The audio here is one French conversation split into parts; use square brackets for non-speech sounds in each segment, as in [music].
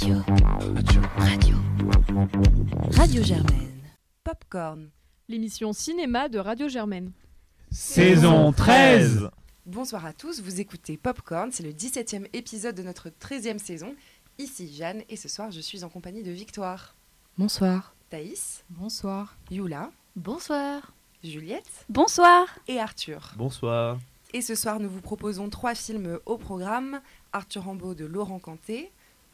Radio. Radio. Radio Germaine. Popcorn. L'émission cinéma de Radio Germaine. Saison 13 Bonsoir à tous, vous écoutez Popcorn, c'est le 17e épisode de notre 13e saison. Ici Jeanne et ce soir je suis en compagnie de Victoire, Bonsoir. Thaïs, Bonsoir. Yula, Bonsoir. Juliette Bonsoir. et Arthur. Bonsoir. Et ce soir nous vous proposons trois films au programme Arthur Rambaud de Laurent Canté,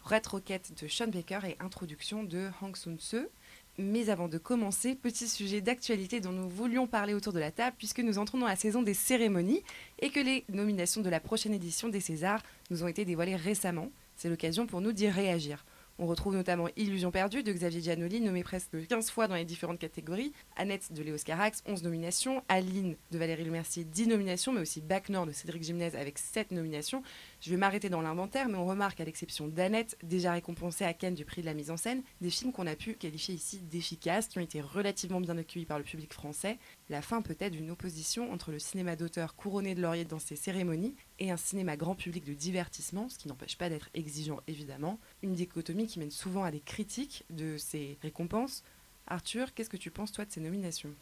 Red Rocket de Sean Baker et Introduction de Hang Soon-se. Mais avant de commencer, petit sujet d'actualité dont nous voulions parler autour de la table puisque nous entrons dans la saison des cérémonies et que les nominations de la prochaine édition des Césars nous ont été dévoilées récemment. C'est l'occasion pour nous d'y réagir. On retrouve notamment Illusion perdue de Xavier Giannoli, nommé presque 15 fois dans les différentes catégories, Annette de Léo Scarax, 11 nominations, Aline de Valérie Lemercier, 10 nominations, mais aussi Bac Nord de Cédric Gimnez avec 7 nominations. Je vais m'arrêter dans l'inventaire, mais on remarque, à l'exception d'Annette, déjà récompensée à Cannes du prix de la mise en scène, des films qu'on a pu qualifier ici d'efficaces, qui ont été relativement bien accueillis par le public français. La fin peut-être d'une opposition entre le cinéma d'auteur couronné de laurier dans ces cérémonies et un cinéma grand public de divertissement, ce qui n'empêche pas d'être exigeant évidemment. Une dichotomie qui mène souvent à des critiques de ces récompenses. Arthur, qu'est-ce que tu penses toi de ces nominations?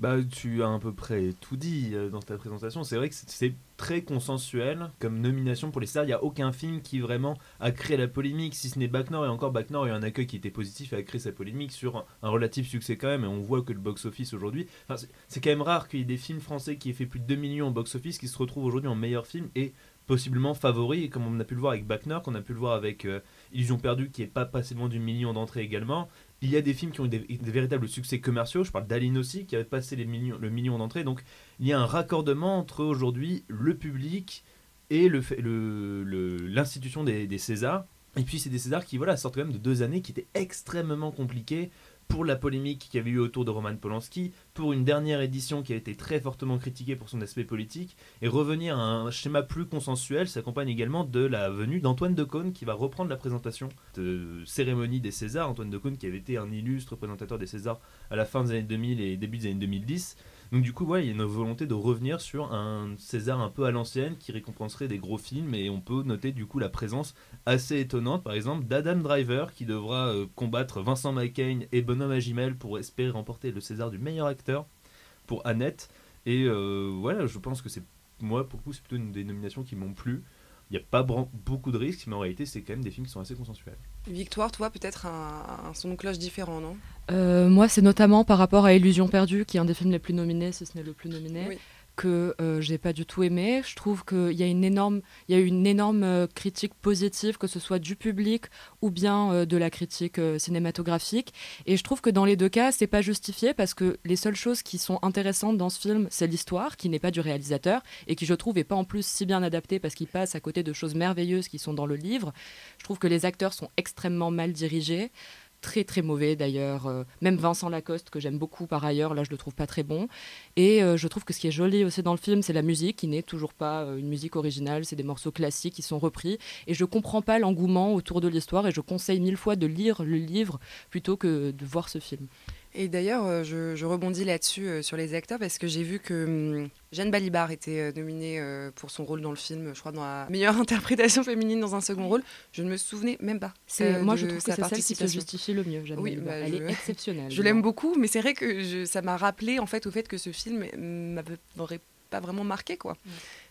Bah, tu as à peu près tout dit euh, dans ta présentation. C'est vrai que c'est- très consensuel comme nomination pour les stars. Il n'y a aucun film qui vraiment a créé la polémique, si ce n'est Bac Nord. Et encore, Bac Nord a eu un accueil qui était positif et a créé sa polémique sur un, relatif succès quand même. Et on voit que le box-office aujourd'hui. Enfin, c'est- quand même rare qu'il y ait des films français qui aient fait plus de 2 millions au box-office qui se retrouvent aujourd'hui en meilleur film et possiblement favoris, comme on a pu le voir avec Bac Nord, qu'on a pu le voir avec euh, Illusion perdue qui n'est pas passé loin du million d'entrées également. Il y a des films qui ont eu des, véritables succès commerciaux. Je parle d'Aline aussi, qui avait passé le million d'entrées. Donc il y a un raccordement entre aujourd'hui le public et l'institution des, des Césars. Et puis c'est des Césars qui voilà, sortent quand même de deux années qui étaient extrêmement compliquées pour la polémique qu'il y avait eu autour de Roman Polanski, pour une dernière édition qui a été très fortement critiquée pour son aspect politique, et revenir à un schéma plus consensuel s'accompagne également de la venue d'Antoine Decaune qui va reprendre la présentation de cérémonie des Césars. Antoine Decaune qui avait été un illustre présentateur des Césars à la fin des années 2000 et début des années 2010. Donc du coup, il y a une volonté de revenir sur un César un peu à l'ancienne qui récompenserait des gros films et on peut noter du coup la présence assez étonnante par exemple d'Adam Driver qui devra euh, combattre Vincent McCain et Bonhomme Agimel pour espérer remporter le César du meilleur acteur pour Annette et euh, voilà, je pense que c'est moi pour le coup c'est plutôt une des qui m'ont plu. Il n'y a pas beaucoup de risques, mais en réalité, c'est quand même des films qui sont assez consensuels. Victoire, toi peut-être un, un son de cloche différent, non? Euh, moi, c'est notamment par rapport à Illusion perdue, qui est un des films les plus nominés, si ce n'est le plus nominé, Oui. Que euh, j'ai pas du tout aimé. Je trouve qu'il y a une énorme, il y a une énorme euh, critique positive, que ce soit du public ou bien euh, de la critique cinématographique. Et je trouve que dans les deux cas, c'est pas justifié parce que les seules choses qui sont intéressantes dans ce film, c'est l'histoire, qui n'est pas du réalisateur et qui, je trouve, est pas en plus si bien adaptée parce qu'il passe à côté de choses merveilleuses qui sont dans le livre. Je trouve que les acteurs sont extrêmement mal dirigés très très mauvais d'ailleurs. Euh, même Vincent Lacoste, que j'aime beaucoup par ailleurs, là je le trouve pas très bon. Et euh, je trouve que ce qui est joli aussi dans le film, c'est la musique, qui n'est toujours pas euh, une musique originale, c'est des morceaux classiques qui sont repris. Et je comprends pas l'engouement autour de l'histoire et je conseille mille fois de lire le livre plutôt que de voir ce film. Et d'ailleurs, euh, je, je rebondis là-dessus euh, sur les acteurs parce que j'ai vu que hum, Jeanne Balibar était euh, nominée euh, pour son rôle dans le film, je crois dans la meilleure [laughs] interprétation féminine dans un second rôle. Je ne me souvenais même pas. C'est moi je trouve que c'est celle qui se justifie le mieux. Jeanne Oui, Balibar. bah, Elle je- est exceptionnelle. [laughs] Je l'aime beaucoup, mais c'est vrai que je- ça m'a rappelé en fait au fait que ce film m'aurait pas vraiment marqué quoi.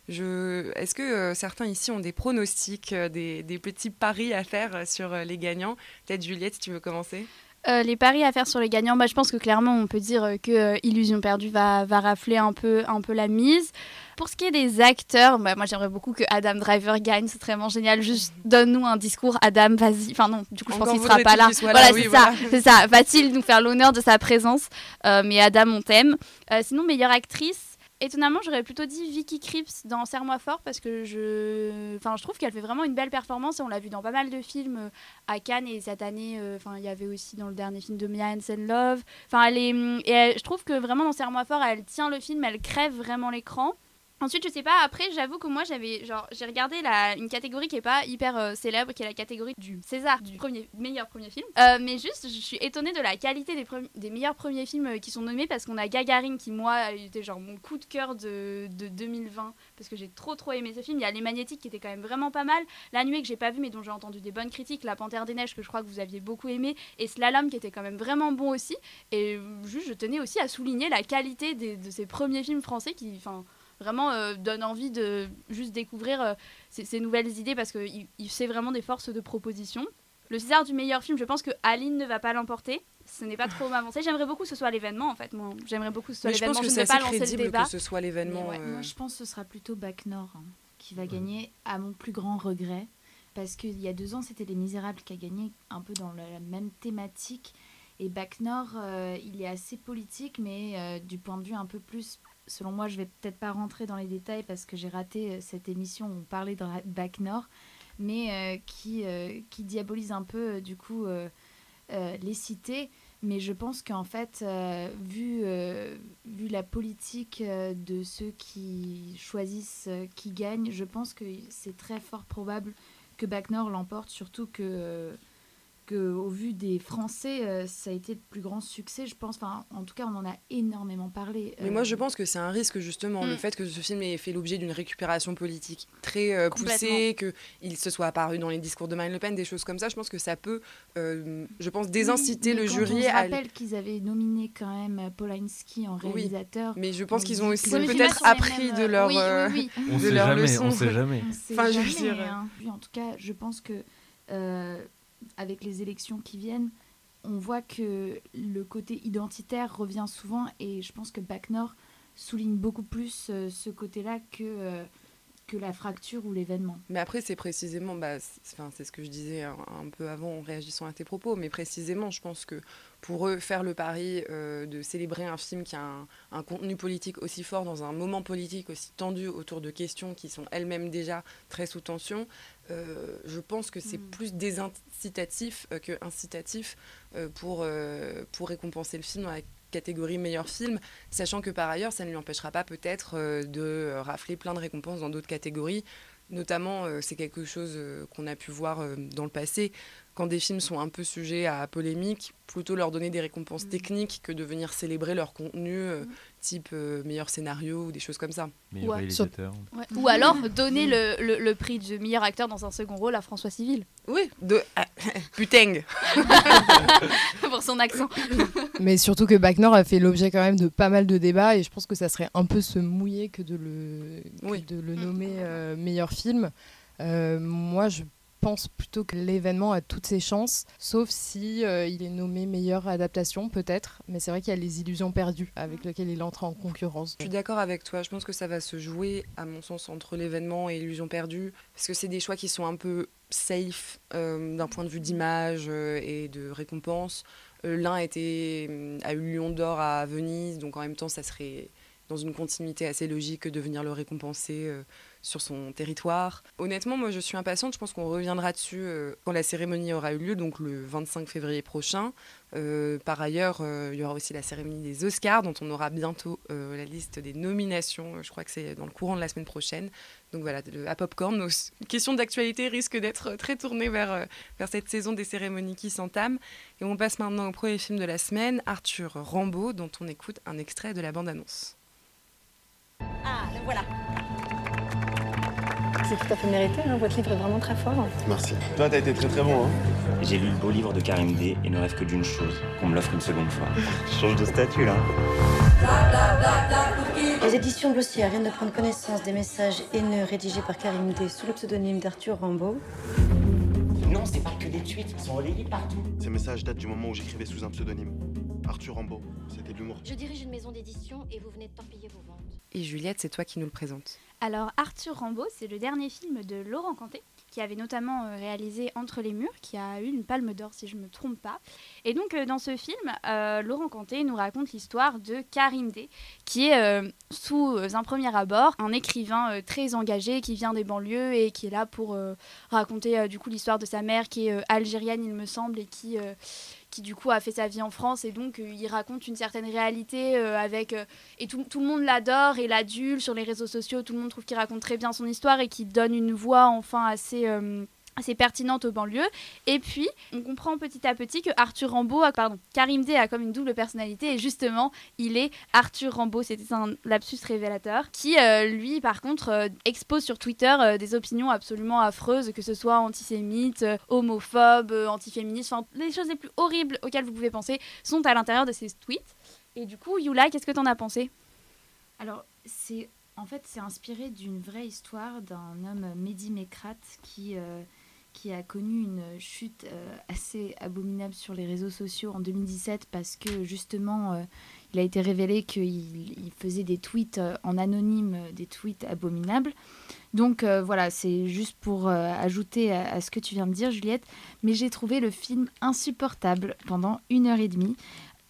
Je, est-ce que euh, certains ici ont des pronostics, euh, des, des petits paris à faire euh, sur les gagnants? Peut-être Juliette, si tu veux commencer. Euh, les paris à faire sur les gagnants, bah, je pense que clairement on peut dire euh, que euh, Illusion perdue va, va rafler un peu, un peu la mise. Pour ce qui est des acteurs, bah, moi j'aimerais beaucoup que Adam Driver gagne, c'est vraiment génial. Juste donne-nous un discours, Adam, vas-y. Enfin non, du coup je Encore pense qu'il sera pas là. Voilà, oui, c'est voilà. ça, c'est ça. Va-t-il nous faire l'honneur de sa présence? Euh, Mais Adam, on t'aime. Sinon, meilleure actrice. Étonnamment, j'aurais plutôt dit Vicky Krieps dans Serre-moi fort parce que je, enfin, je trouve qu'elle fait vraiment une belle performance et on l'a vu dans pas mal de films euh, à Cannes et cette année, euh, enfin, il y avait aussi dans le dernier film de Mia Hansen Love. Enfin, elle est, et je trouve que vraiment dans Serre-moi fort, elle tient le film, elle crève vraiment l'écran. Ensuite, je sais pas, après, j'avoue que moi, j'avais, genre, j'ai regardé la, une catégorie qui est pas hyper euh, célèbre, qui est la catégorie du César, du premier, meilleur premier film. [laughs] Euh, mais juste, je suis étonnée de la qualité des, des meilleurs premiers films euh, qui sont nommés parce qu'on a Gagarine qui, moi, été genre mon coup de cœur de, de 2020 parce que j'ai trop trop aimé ce film. Il y a Les Magnétiques qui était quand même vraiment pas mal. La Nuée que j'ai pas vu mais dont j'ai entendu des bonnes critiques. La Panthère des Neiges que je crois que vous aviez beaucoup aimé. Et Slalom qui était quand même vraiment bon aussi. Et juste, je tenais aussi à souligner la qualité des- de ces premiers films français qui, enfin, vraiment euh, donnent envie de juste découvrir euh, ces, ces nouvelles idées parce qu'il il sait vraiment des forces de proposition. Le César du meilleur film, je pense que Aline ne va pas l'emporter. Ce n'est pas trop m'avancer. J'aimerais beaucoup que ce soit l'événement en fait. Moi, j'aimerais beaucoup que ce soit Mais je pense l'événement. que Je c'est ne vais pas assez lancer le crédible débat. que ce soit l'événement. Ouais, euh, Moi, je pense que ce sera plutôt Bac Nord hein, qui va gagner, à mon plus grand regret. Parce qu'il y a deux ans, c'était Les Misérables qui a gagné, un peu dans la même thématique. Et Bac Nord, euh, il est assez politique, mais euh, du point de vue un peu plus. Selon moi, je vais peut-être pas rentrer dans les détails parce que j'ai raté euh, cette émission où on parlait de Bac Nord, mais euh, qui, euh, qui diabolise un peu, du coup, les cités. Mais je pense qu'en fait, vu, vu la politique de ceux qui choisissent qui gagnent, je pense que c'est très fort probable que Bac Nord l'emporte, surtout que, euh, que au vu des Français, euh, ça a été le plus grand succès, je pense. Enfin, en tout cas, on en a énormément parlé. Mais Euh, moi, je pense que c'est un risque, justement, le Mm. fait que ce film ait fait l'objet d'une récupération politique très euh, poussée, qu'il se soit apparu dans les discours de Marine Le Pen, des choses comme ça. Je pense que ça peut, euh, je pense, désinciter mais le quand jury On se à. rappelle qu'ils avaient nominé quand même Polanski en Oui. réalisateur. Mais je pense qu'ils ont aussi peut-être appris mêmes, de leur. Oui, oui, oui. [laughs] On de sait leur jamais, leçon. on sait jamais. On sait Enfin, je veux dire, hein. Puis, en tout cas, je pense que euh, avec les élections qui viennent, on voit que le côté identitaire revient souvent et je pense que Bac Nord souligne beaucoup plus euh, ce côté-là que, euh, que la fracture ou l'événement. Mais après, c'est précisément, bah, c'est ce que je disais un, peu avant en réagissant à tes propos, mais précisément, je pense que pour eux, faire le pari euh, de célébrer un film qui a un contenu politique aussi fort dans un moment politique aussi tendu autour de questions qui sont elles-mêmes déjà très sous tension, euh, je pense que c'est Mm. plus désincitatif euh, que incitatif euh, pour, pour récompenser le film dans la catégorie meilleur film, sachant que par ailleurs, ça ne lui empêchera pas peut-être de rafler plein de récompenses dans d'autres catégories. Notamment, c'est quelque chose qu'on a pu voir dans le passé, quand des films sont un peu sujets à polémique, plutôt leur donner des récompenses Mm. techniques que de venir célébrer leur contenu, Mm. Type euh, meilleur scénario ou des choses comme ça. Meilleur Ouais. réalisateur. Ouais. Ou alors [laughs] donner le, le, le prix de meilleur acteur dans un second rôle à François Civil Oui, de [laughs] ah, putain. [laughs] pour son accent. Mais surtout que Bac Nord a fait l'objet quand même de pas mal de débats et je pense que ça serait un peu se mouiller que de le, que Oui. de le nommer euh, meilleur film. Euh, moi, je pense plutôt que l'événement a toutes ses chances, sauf si euh, il est nommé meilleure adaptation peut-être. Mais c'est vrai qu'il y a les illusions perdues avec lesquelles il entre en concurrence. Je suis d'accord avec toi. Je pense que ça va se jouer, à mon sens, entre l'événement et Illusion perdue. Parce que c'est des choix qui sont un peu safe euh, d'un point de vue d'image euh, et de récompense. L'un a, euh, a eu Lion d'Or à Venise, donc en même temps, ça serait dans une continuité assez logique de venir le récompenser sur son territoire. Honnêtement, moi, je suis impatiente. Je pense qu'on reviendra dessus euh, quand la cérémonie aura eu lieu, donc le 25 février prochain. Euh, par ailleurs, euh, il y aura aussi la cérémonie des Oscars, dont on aura bientôt la liste des nominations. Je crois que c'est dans le courant de la semaine prochaine. Donc voilà, à Popcorn, nos questions d'actualité risquent d'être très tournées vers, vers cette saison des cérémonies qui s'entame. Et on passe maintenant au premier film de la semaine, Arthur Rambaud, dont on écoute un extrait de la bande-annonce. Ah, le voilà. C'est tout à fait mérité, hein, votre livre est vraiment très fort. Merci. Toi, t'as été très très bon, hein J'ai lu le beau livre de Karim D et ne rêve que d'une chose, qu'on me l'offre une seconde fois. [laughs] Je change de statut là. Les éditions Glossier viennent de prendre connaissance des messages haineux rédigés par Karim D sous le pseudonyme d'Arthur Rambaud. Non, c'est pas que des tweets, ils sont relayés partout. Ces messages datent du moment où j'écrivais sous un pseudonyme. Arthur Rambaud. C'était de l'humour. Je dirige une maison d'édition et vous venez de torpiller vos ventes. Et Juliette, c'est toi qui nous le présente. Alors Arthur Rambaud, c'est le dernier film de Laurent Canté, qui avait notamment euh, réalisé Entre les murs, qui a eu une palme d'or si je ne me trompe pas. Et donc euh, dans ce film, euh, Laurent Canté nous raconte l'histoire de Karim D, qui est sous un premier abord un écrivain très engagé qui vient des banlieues et qui est là pour raconter du coup l'histoire de sa mère qui est algérienne il me semble et qui qui du coup a fait sa vie en France et donc euh, il raconte une certaine réalité euh, avec euh, et tout, le monde l'adore et l'adule sur les réseaux sociaux. Tout le monde trouve qu'il raconte très bien son histoire et qu'il donne une voix enfin assez assez pertinente aux banlieues. Et puis, on comprend petit à petit que Arthur Rambaud, a, pardon, Karim D a comme une double personnalité et justement, il est Arthur Rambaud, c'était un lapsus révélateur, qui euh, lui, par contre, euh, expose sur Twitter euh, des opinions absolument affreuses, que ce soit antisémites, homophobes, antiféministes, enfin, les choses les plus horribles auxquelles vous pouvez penser sont à l'intérieur de ces tweets. Et du coup, Yula, qu'est-ce que t'en as pensé? Alors, c'est en fait, c'est inspiré d'une vraie histoire d'un homme, Mehdi Mekrat, qui, qui a connu une chute euh, assez abominable sur les réseaux sociaux en 2017 parce que justement, euh, il a été révélé qu'il il faisait des tweets euh, en anonyme, des tweets abominables. Donc voilà, c'est juste pour ajouter à ce que tu viens de dire, Juliette. Mais j'ai trouvé le film insupportable pendant une heure et demie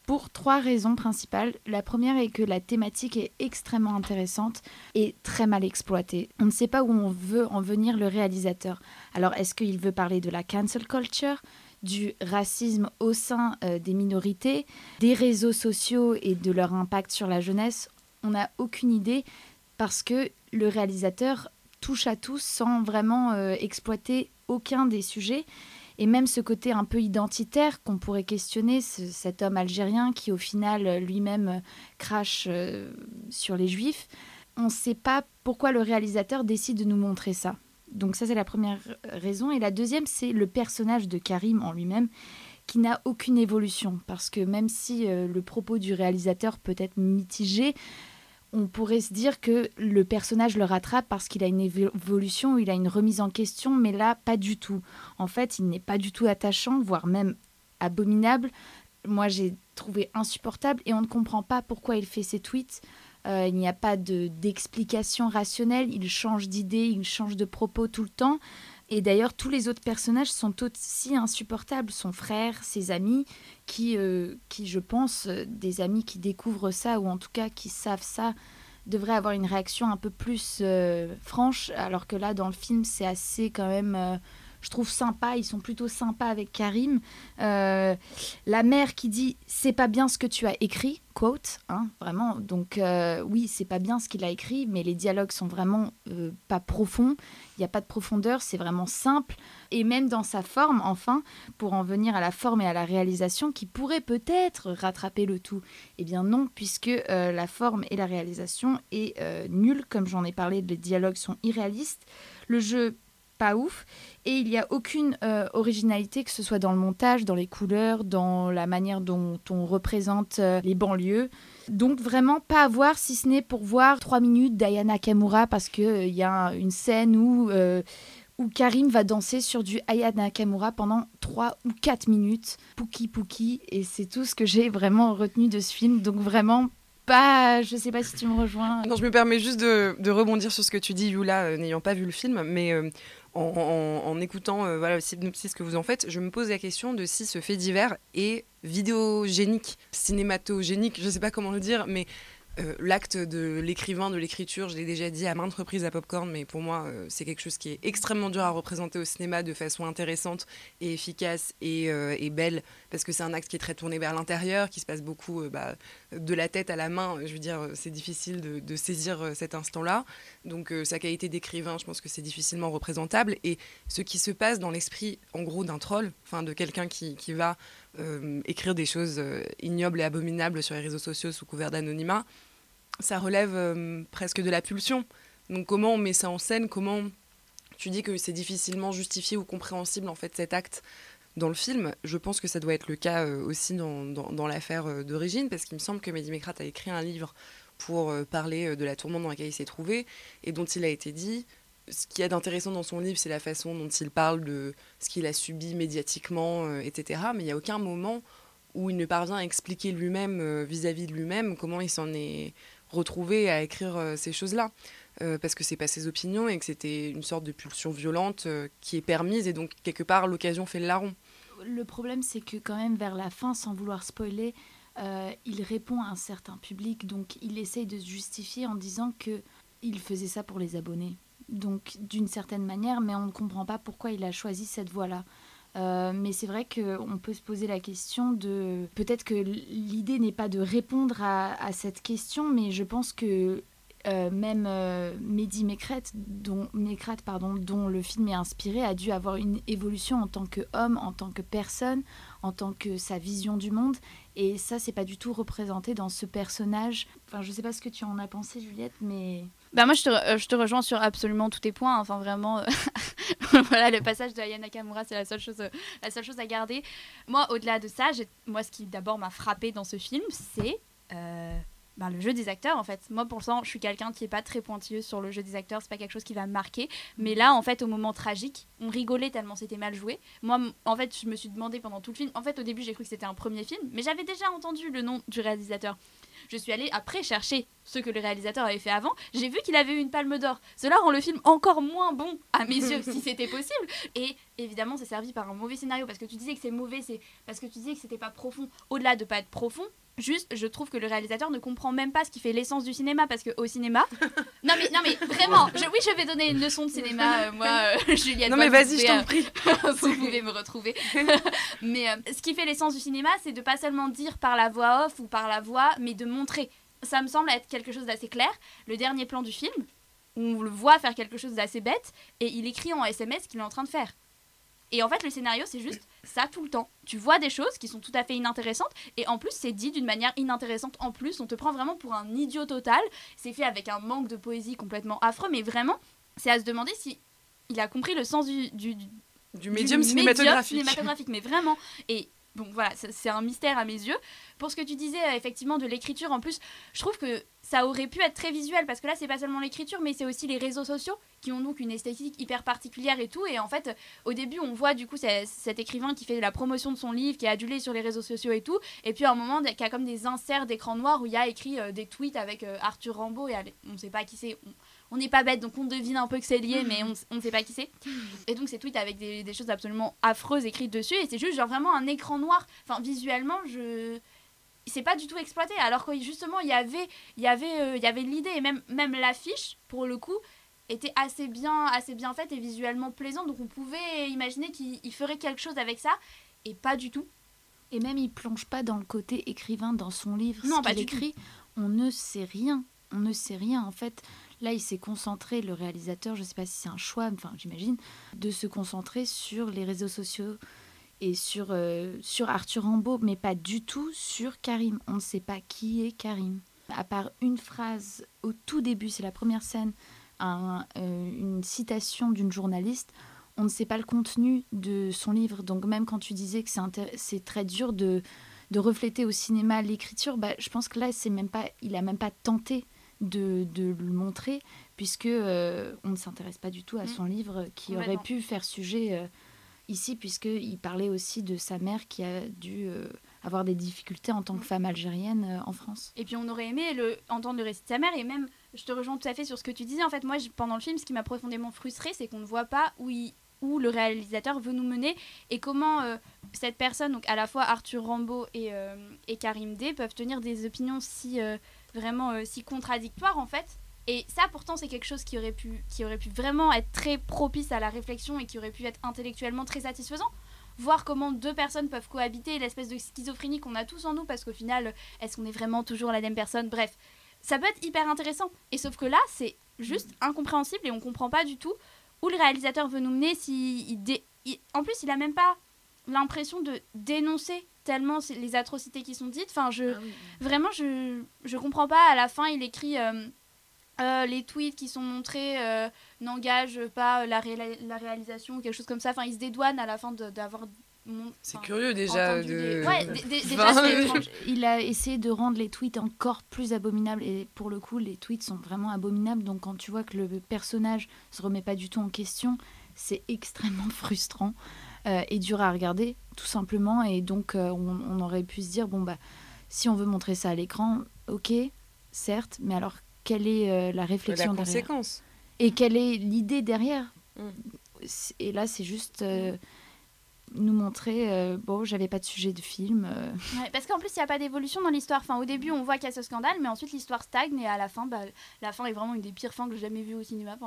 pour trois raisons principales. La première est que la thématique est extrêmement intéressante et très mal exploitée. On ne sait pas où on veut en venir le réalisateur. Alors est-ce qu'il veut parler de la cancel culture du racisme au sein euh, des minorités, des réseaux sociaux et de leur impact sur la jeunesse? On n'a aucune idée parce que le réalisateur touche à tout sans vraiment euh, exploiter aucun des sujets. Et même ce côté un peu identitaire qu'on pourrait questionner, ce- cet homme algérien qui au final lui-même euh, crache euh, sur les juifs, on ne sait pas pourquoi le réalisateur décide de nous montrer ça. Donc ça c'est la première raison. Et la deuxième c'est le personnage de Karim en lui-même qui n'a aucune évolution. Parce que même si euh, le propos du réalisateur peut être mitigé, on pourrait se dire que le personnage le rattrape parce qu'il a une évo- évolution, il a une remise en question, mais là, pas du tout. En fait, il n'est pas du tout attachant, voire même abominable. Moi, j'ai trouvé insupportable et on ne comprend pas pourquoi il fait ses tweets. Euh, il n'y a pas de- d'explication rationnelle, il change d'idée, il change de propos tout le temps. Et d'ailleurs, tous les autres personnages sont aussi insupportables. Son frère, ses amis, qui, euh, qui je pense, euh, des amis qui découvrent ça, ou en tout cas qui savent ça, devraient avoir une réaction un peu plus euh, franche. Alors que là, dans le film, c'est assez quand même, je trouve sympa. Ils sont plutôt sympas avec Karim. Euh, la mère qui dit c'est pas bien ce que tu as écrit, quote, hein, vraiment. Donc euh, oui, c'est pas bien ce qu'il a écrit, mais les dialogues sont vraiment euh, pas profonds. Il n'y a pas de profondeur, c'est vraiment simple. Et même dans sa forme, enfin, pour en venir à la forme et à la réalisation, qui pourrait peut-être rattraper le tout. Eh bien non, puisque la forme et la réalisation est nulle, comme j'en ai parlé, les dialogues sont irréalistes. Le jeu pas ouf et il n'y a aucune euh, originalité que ce soit dans le montage, dans les couleurs, dans la manière dont on représente euh, les banlieues. Donc vraiment pas à voir si ce n'est pour voir trois minutes d'Ayana Kamura parce que euh, y a une scène où euh, où Karim va danser sur du Aya Nakamura pendant 3 ou 4 minutes, pouki pouki, et c'est tout ce que j'ai vraiment retenu de ce film. Donc vraiment pas, je sais pas si tu me rejoins. Non, je me permets juste de, rebondir sur ce que tu dis, Yula, n'ayant pas vu le film, mais euh, en, écoutant euh, voilà, le synopsis que vous en faites, je me pose la question de si ce fait divers est vidéogénique, cinématogénique, je sais pas comment le dire, mais euh, l'acte de l'écrivain, de l'écriture, je l'ai déjà dit à maintes reprises à Popcorn, mais pour moi, euh, c'est quelque chose qui est extrêmement dur à représenter au cinéma de façon intéressante et efficace et, euh, belle, parce que c'est un acte qui est très tourné vers l'intérieur, qui se passe beaucoup bah, de la tête à la main. Je veux dire, c'est difficile de, saisir cet instant-là. Donc, sa qualité d'écrivain, je pense que c'est difficilement représentable. Et ce qui se passe dans l'esprit, en gros, d'un troll, enfin, de quelqu'un qui va euh, écrire des choses euh, ignobles et abominables sur les réseaux sociaux sous couvert d'anonymat, ça relève euh, presque de la pulsion. Donc comment on met ça en scène? Comment tu dis que c'est difficilement justifié ou compréhensible en fait cet acte dans le film? Je pense que ça doit être le cas aussi dans, l'affaire d'origine parce qu'il me semble que Mehdi a écrit un livre pour parler de la tourmente dans laquelle il s'est trouvé et dont il a été dit ce qu'il y a d'intéressant dans son livre, c'est la façon dont il parle de ce qu'il a subi médiatiquement, euh, etc. Mais il n'y a aucun moment où il ne parvient à expliquer lui-même, euh, vis-à-vis de lui-même, comment il s'en est retrouvé à écrire euh, ces choses-là. Parce que c'est pas ses opinions et que c'était une sorte de pulsion violente qui est permise et donc quelque part l'occasion fait le larron. Le problème, c'est que quand même vers la fin, sans vouloir spoiler, il répond à un certain public, donc il essaye de se justifier en disant que il faisait ça pour les abonnés. Donc d'une certaine manière, mais on ne comprend pas pourquoi il a choisi cette voie-là. Euh, mais c'est vrai qu'on peut se poser la question de... Peut-être que l'idée n'est pas de répondre à, cette question, mais je pense que euh, même euh, Mehdi dont, pardon, dont le film est inspiré, a dû avoir une évolution en tant qu'homme, en tant que personne, en tant que sa vision du monde. Et ça, c'est pas du tout représenté dans ce personnage. Enfin, je sais pas ce que tu en as pensé, Juliette, mais. Bah moi, je te, euh, je te rejoins sur absolument tous tes points. Enfin, vraiment, euh, [laughs] voilà, le passage de Aya Nakamura, c'est la seule chose, euh, la seule chose à garder. Moi, au-delà de ça, moi, ce qui d'abord m'a frappé dans ce film, c'est ben, le jeu des acteurs en fait. Moi pour je suis quelqu'un qui est pas très pointilleux sur le jeu des acteurs, c'est pas quelque chose qui va me marquer. Mais là, en fait, au moment tragique, on rigolait tellement c'était mal joué. Moi, en fait, je me suis demandé pendant tout le film. En fait, au début, j'ai cru que c'était un premier film, mais j'avais déjà entendu le nom du réalisateur. Je suis allée après chercher ce que le réalisateur avait fait avant. J'ai vu qu'il avait eu une palme d'or. Cela rend le film encore moins bon à mes yeux, [laughs] si c'était possible. Et évidemment, c'est servi par un mauvais scénario parce que tu disais que c'est mauvais, c'est parce que tu disais que c'était pas profond. Au-delà de pas être profond, Juste, je trouve que le réalisateur ne comprend même pas ce qui fait l'essence du cinéma parce que au cinéma, [laughs] non mais non mais vraiment, je, oui je vais donner une leçon de cinéma, euh, moi euh, [laughs] Juliette. Non mais vas-y, je t'en euh, [laughs] prie. vous pouvez me retrouver. mais ce qui fait l'essence du cinéma, c'est de pas seulement dire par la voix off ou par la voix, mais de montrer. Ça me semble être quelque chose d'assez clair. Le dernier plan du film, on le voit faire quelque chose d'assez bête et il écrit en SMS qu'il est en train de faire. Et en fait, le scénario, c'est juste ça tout le temps. Tu vois des choses qui sont tout à fait inintéressantes, et en plus, c'est dit d'une manière inintéressante. En plus, on te prend vraiment pour un idiot total. C'est fait avec un manque de poésie complètement affreux, mais vraiment, c'est à se demander si il a compris le sens du, du, du, médium, cinématographique. cinématographique. Mais vraiment. Et bon, voilà, c'est un mystère à mes yeux. Pour ce que tu disais, euh, effectivement, de l'écriture, en plus, je trouve que ça aurait pu être très visuel parce que là c'est pas seulement l'écriture mais c'est aussi les réseaux sociaux qui ont donc une esthétique hyper particulière et tout. Et en fait au début on voit du coup cet écrivain qui fait la promotion de son livre qui est adulé sur les réseaux sociaux et tout. Et puis à un moment il a comme des inserts d'écran noir où il y a écrit euh, des tweets avec euh, Arthur Rambaud et on sait pas qui c'est n'est pas bête donc on devine un peu que c'est lié mais on ne sait pas qui c'est. Et donc ces tweets avec des, des choses absolument affreuses écrites dessus et c'est juste genre vraiment un écran noir. Enfin visuellement je c'est pas du tout exploité alors que justement il y avait il y avait euh, y avait l'idée et même même l'affiche pour le coup était assez bien assez bien faite et visuellement plaisante. Donc on pouvait imaginer qu'il ferait quelque chose avec ça et pas du tout. Et même il plonge pas dans le côté écrivain dans son livre. Non pas écrit on ne sait rien. On ne sait rien en fait là il s'est concentré le réalisateur je sais pas si c'est un choix enfin j'imagine de se concentrer sur les réseaux sociaux et sur, euh, sur Arthur Rambaud, mais pas du tout sur Karim. On ne sait pas qui est Karim. À part une phrase au tout début, c'est la première scène, euh, une citation d'une journaliste, on ne sait pas le contenu de son livre. Donc même quand tu disais que c'est très dur de, de refléter au cinéma l'écriture, bah, je pense que là, c'est même pas, il a même pas tenté de, de le montrer, puisque euh, on ne s'intéresse pas du tout à mm. son livre qui aurait pu faire sujet ici, puisqu'il parlait aussi de sa mère qui a dû euh, avoir des difficultés en tant que femme algérienne euh, en France. Et puis on aurait aimé le, entendre le récit de sa mère, et même, je te rejoins tout à fait sur ce que tu disais. En fait, moi, pendant le film, ce qui m'a profondément frustrée, c'est qu'on ne voit pas où, où le réalisateur veut nous mener et comment euh, cette personne, donc à la fois Arthur Rambaud et, et Karim D, peuvent tenir des opinions si vraiment si contradictoires en fait et ça, pourtant, c'est quelque chose qui aurait, pu, qui aurait pu vraiment être très propice à la réflexion et qui aurait pu être intellectuellement très satisfaisant. Voir comment deux personnes peuvent cohabiter, l'espèce de schizophrénie qu'on a tous en nous, parce qu'au final, est-ce qu'on est vraiment toujours la même personne? Bref, ça peut être hyper intéressant. Et sauf que là, c'est juste incompréhensible et on comprend pas du tout où le réalisateur veut nous mener. Si il En plus, il a même pas l'impression de dénoncer tellement les atrocités qui sont dites. Enfin, je... Ah vraiment, je... je comprends pas. À la fin, il écrit... Euh, euh, les tweets qui sont montrés euh, n'engagent pas la, la, réalisation ou quelque chose comme ça. Enfin, ils se dédouanent à la fin d'avoir. C'est curieux déjà. De... [laughs] [laughs] il a essayé de rendre les tweets encore plus abominables. Et pour le coup, les tweets sont vraiment abominables. Donc quand tu vois que le personnage se remet pas du tout en question, c'est extrêmement [laughs] frustrant euh, et dur à regarder, tout simplement. Et donc on, on, aurait pu se dire bon bah si on veut montrer ça à l'écran, ok, certes, mais alors quelle est euh, la réflexion la conséquence. et quelle est l'idée derrière. Mm. Et là, c'est juste euh, nous montrer euh, bon, j'avais pas de sujet de film. parce qu'en plus, il n'y a pas d'évolution dans l'histoire. Enfin, au début, on voit qu'il y a ce scandale, mais ensuite, l'histoire stagne et à la fin, bah, la fin est vraiment une des pires fins que j'ai jamais vues au cinéma.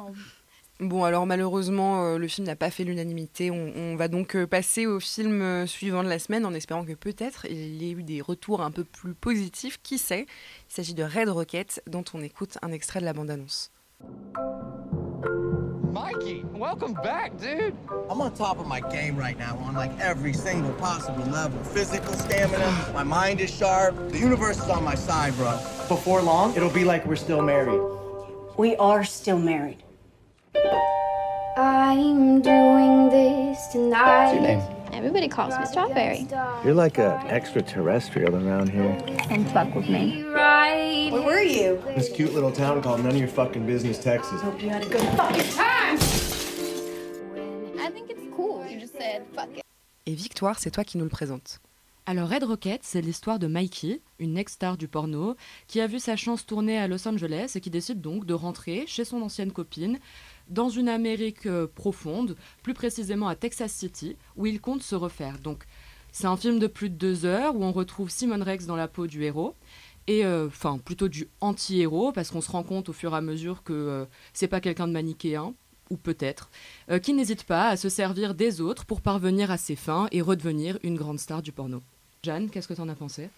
Bon, alors malheureusement, euh, le film n'a pas fait l'unanimité. On, on va donc euh, passer au film euh, suivant de la semaine en espérant que peut-être il y ait eu des retours un peu plus positifs. Qui sait? Il s'agit de Red Rocket, dont on écoute un extrait de la bande-annonce. Mikey, welcome back, dude. I'm on top of my game right now on like every single possible level. Physical stamina, [sighs] my mind is sharp. The universe is on my side, bro. Before long, it'll be like we're still married. We are still married. I'm doing this tonight. What's your name? Everybody calls me Strawberry. You're like a extraterrestrial around here. And fuck with me. Right. Where were you? This cute little town called None of Your Fucking Business, Texas. Hope you had a good fucking time. I think it's cool. You just said fuck it. Et Victoire, c'est toi qui nous le présente. Alors Red Rocket, c'est l'histoire de Mikey, une ex-star du porno, qui a vu sa chance tourner à Los Angeles et qui décide donc de rentrer chez son ancienne copine dans une Amérique euh, profonde, plus précisément à Texas City, où il compte se refaire. Donc c'est un film de plus de deux heures où on retrouve Simon Rex dans la peau du héros. Et euh, enfin, plutôt du anti-héros, parce qu'on se rend compte au fur et à mesure que euh, c'est pas quelqu'un de manichéen, ou peut-être, qui n'hésite pas à se servir des autres pour parvenir à ses fins et redevenir une grande star du porno. Jeanne, qu'est-ce que t'en as pensé?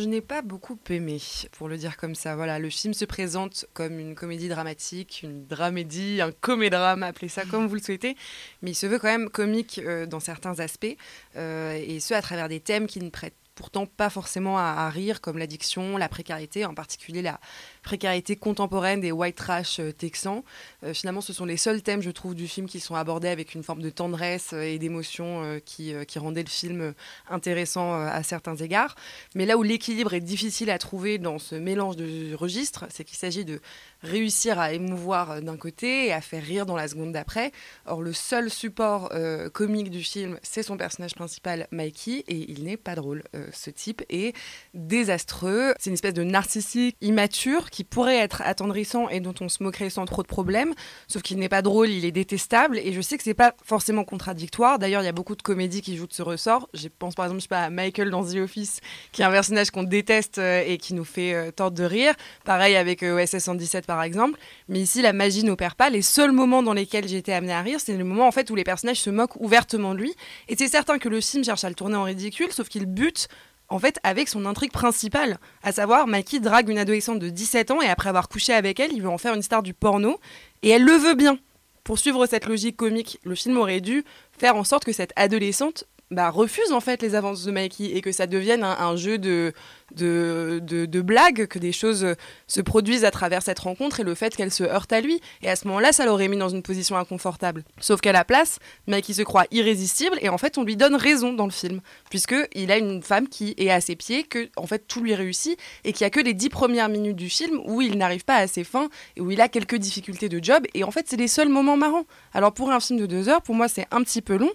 Je n'ai pas beaucoup aimé, pour le dire comme ça. Voilà, le film se présente comme une comédie dramatique, une dramédie, un comédrame, appelez ça comme vous le souhaitez, mais il se veut quand même comique euh, dans certains aspects, euh, et ce à travers des thèmes qui ne prêtent pourtant pas forcément à, à rire, comme l'addiction, la précarité, en particulier la précarité contemporaine des white trash euh, texans. Euh, finalement, ce sont les seuls thèmes, je trouve, du film qui sont abordés avec une forme de tendresse euh, et d'émotion qui, qui rendaient le film intéressant à certains égards. Mais là où l'équilibre est difficile à trouver dans ce mélange de registres, c'est qu'il s'agit de réussir à émouvoir d'un côté et à faire rire dans la seconde d'après. Or, le seul support comique du film, c'est son personnage principal, Mikey, et il n'est pas drôle. Ce type est désastreux. C'est une espèce de narcissique immature qui pourrait être attendrissant et dont on se moquerait sans trop de problèmes. Sauf qu'il n'est pas drôle, il est détestable. Et je sais que c'est pas forcément contradictoire. D'ailleurs, il y a beaucoup de comédies qui jouent de ce ressort. Je pense par exemple, à Michael dans The Office, qui est un personnage qu'on déteste euh, et qui nous fait euh, tordre de rire. Pareil avec euh, OSS 117 par exemple. Mais ici, la magie n'opère pas. Les seuls moments dans lesquels j'ai été amenée à rire, c'est le moment en fait où les personnages se moquent ouvertement de lui. Et c'est certain que le film cherche à le tourner en ridicule, sauf qu'il bute en fait, avec son intrigue principale, à savoir Mikey drague une adolescente de 17 ans et après avoir couché avec elle, il veut en faire une star du porno et elle le veut bien. Pour suivre cette logique comique, le film aurait dû faire en sorte que cette adolescente bah, refuse en fait les avances de Mikey et que ça devienne un jeu de, de, de, de blagues, que des choses se produisent à travers cette rencontre et le fait qu'elle se heurte à lui. Et à ce moment-là, ça l'aurait mis dans une position inconfortable. Sauf qu'à la place, Mikey se croit irrésistible et en fait, on lui donne raison dans le film, puisqu'il a une femme qui est à ses pieds, que en fait tout lui réussit et qu'il n'y a que les dix premières minutes du film où il n'arrive pas à ses fins et où il a quelques difficultés de job. Et en fait, c'est les seuls moments marrants. Alors pour un film de deux heures, pour moi, c'est un petit peu long.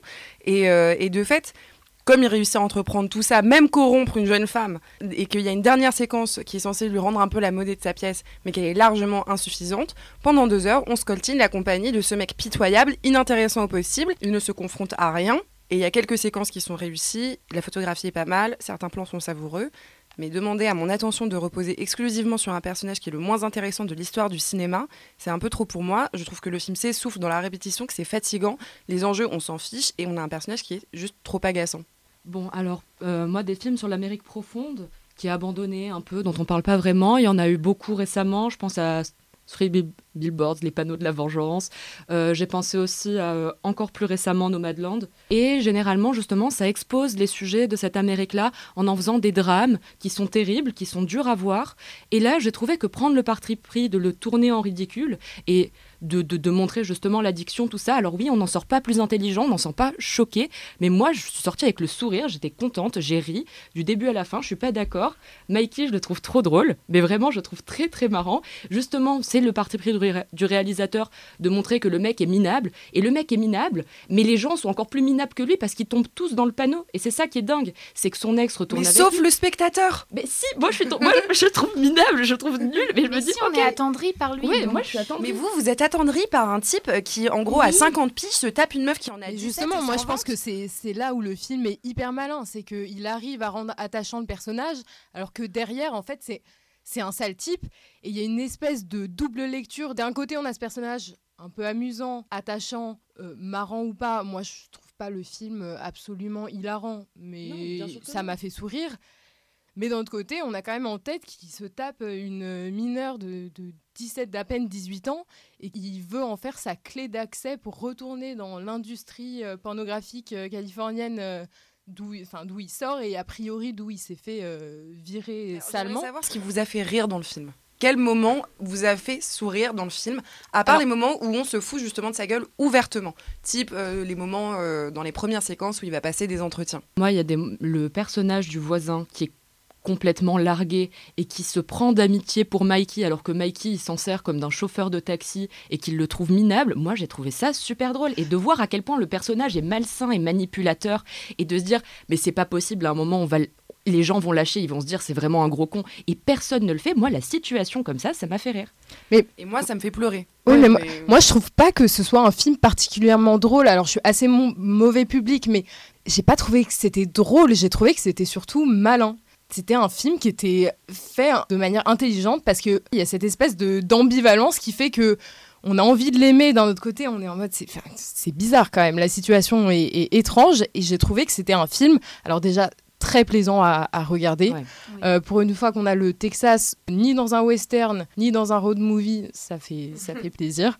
Et, euh, et de fait, comme il réussit à entreprendre tout ça, même corrompre une jeune femme, et qu'il y a une dernière séquence qui est censée lui rendre un peu la modée de sa pièce, mais qu'elle est largement insuffisante, pendant deux heures, on scoltine la compagnie de ce mec pitoyable, inintéressant au possible, il ne se confronte à rien, et il y a quelques séquences qui sont réussies, la photographie est pas mal, certains plans sont savoureux, mais demander à mon attention de reposer exclusivement sur un personnage qui est le moins intéressant de l'histoire du cinéma, c'est un peu trop pour moi. Je trouve que le film s'essouffle dans la répétition, que c'est fatigant. Les enjeux, on s'en fiche, et on a un personnage qui est juste trop agaçant. Bon, alors, euh, moi, des films sur l'Amérique profonde, qui est abandonné un peu, dont on parle pas vraiment, il y en a eu beaucoup récemment. Je pense à Three Bi- Billboards, Les panneaux de la vengeance. Euh, J'ai pensé aussi à euh, encore plus récemment Nomadland. Et généralement, justement, ça expose les sujets de cette Amérique-là en en faisant des drames qui sont terribles, qui sont durs à voir. Et là, j'ai trouvé que prendre le parti pris de le tourner en ridicule et de, de, de montrer justement l'addiction, tout ça. Alors oui, on n'en sort pas plus intelligent, on n'en sort pas choqué, mais moi, je suis sortie avec le sourire, j'étais contente, j'ai ri du début à la fin, je suis pas d'accord. Mikey, je le trouve trop drôle, mais vraiment, je le trouve très très marrant. Justement, c'est le parti pris du, ré- du réalisateur de montrer que le mec est minable, et le mec est minable, mais les gens sont encore plus minables que lui parce qu'ils tombent tous dans le panneau, et c'est ça qui est dingue, c'est que son ex retourne Mais avec sauf lui. le spectateur Mais si, moi je, suis moi, je trouve minable, je trouve nul, mais je me Mais dis, si, on ok. est attendri par lui. Oui, donc. moi je suis attendrie. Mais vous, vous êtes attendri par un type euh, qui, en gros, à 50 piges, se tape une meuf qui en a Et 17 justement, moi je pense que c'est là où le film est hyper malin, c'est qu'il arrive à rendre attachant le personnage, alors que derrière, en fait, c'est c'est un sale type, et il y a une espèce de double lecture. D'un côté, on a ce personnage un peu amusant, attachant, euh, marrant ou pas, moi je trouve pas le film euh, absolument hilarant, mais Non, ça m'a fait sourire. Mais d'un autre côté, on a quand même en tête qu'il se tape une mineure de, de 17 d'à peine 18 ans et qu'il veut en faire sa clé d'accès pour retourner dans l'industrie euh, pornographique euh, californienne euh, d'où enfin, d'où il sort et a priori d'où il s'est fait euh, virer salement. savoir ce qui vous a fait rire dans le film. Quel moment vous a fait sourire dans le film À part Alors- les moments où on se fout justement de sa gueule ouvertement. Type euh, les moments euh, dans les premières séquences où il va passer des entretiens? Moi, il y a des, le personnage du voisin qui est complètement largué et qui se prend d'amitié pour Mikey alors que Mikey il s'en sert comme d'un chauffeur de taxi et qu'il le trouve minable. Moi, j'ai trouvé ça super drôle et de voir à quel point le personnage est malsain et manipulateur et de se dire mais c'est pas possible à un moment on va les gens vont lâcher, ils vont se dire c'est vraiment un gros con et personne ne le fait. Moi, la situation comme ça, ça m'a fait rire. Mais Et moi, ça me fait pleurer. Oui, Ouais, mais moi, mais- moi, je trouve pas que ce soit un film particulièrement drôle. Alors, je suis assez mauvais public, mais j'ai pas trouvé que c'était drôle. J'ai trouvé que c'était surtout malin. C'était un film qui était fait de manière intelligente parce qu'il y a cette espèce de d'ambivalence qui fait que on a envie de l'aimer d'un autre côté. On est en mode, c'est enfin, bizarre quand même. La situation est, est étrange et j'ai trouvé que c'était un film. Alors déjà très plaisant à, à regarder. Euh, pour une fois qu'on a le Texas ni dans un western ni dans un road movie, ça fait, ça [laughs] fait plaisir.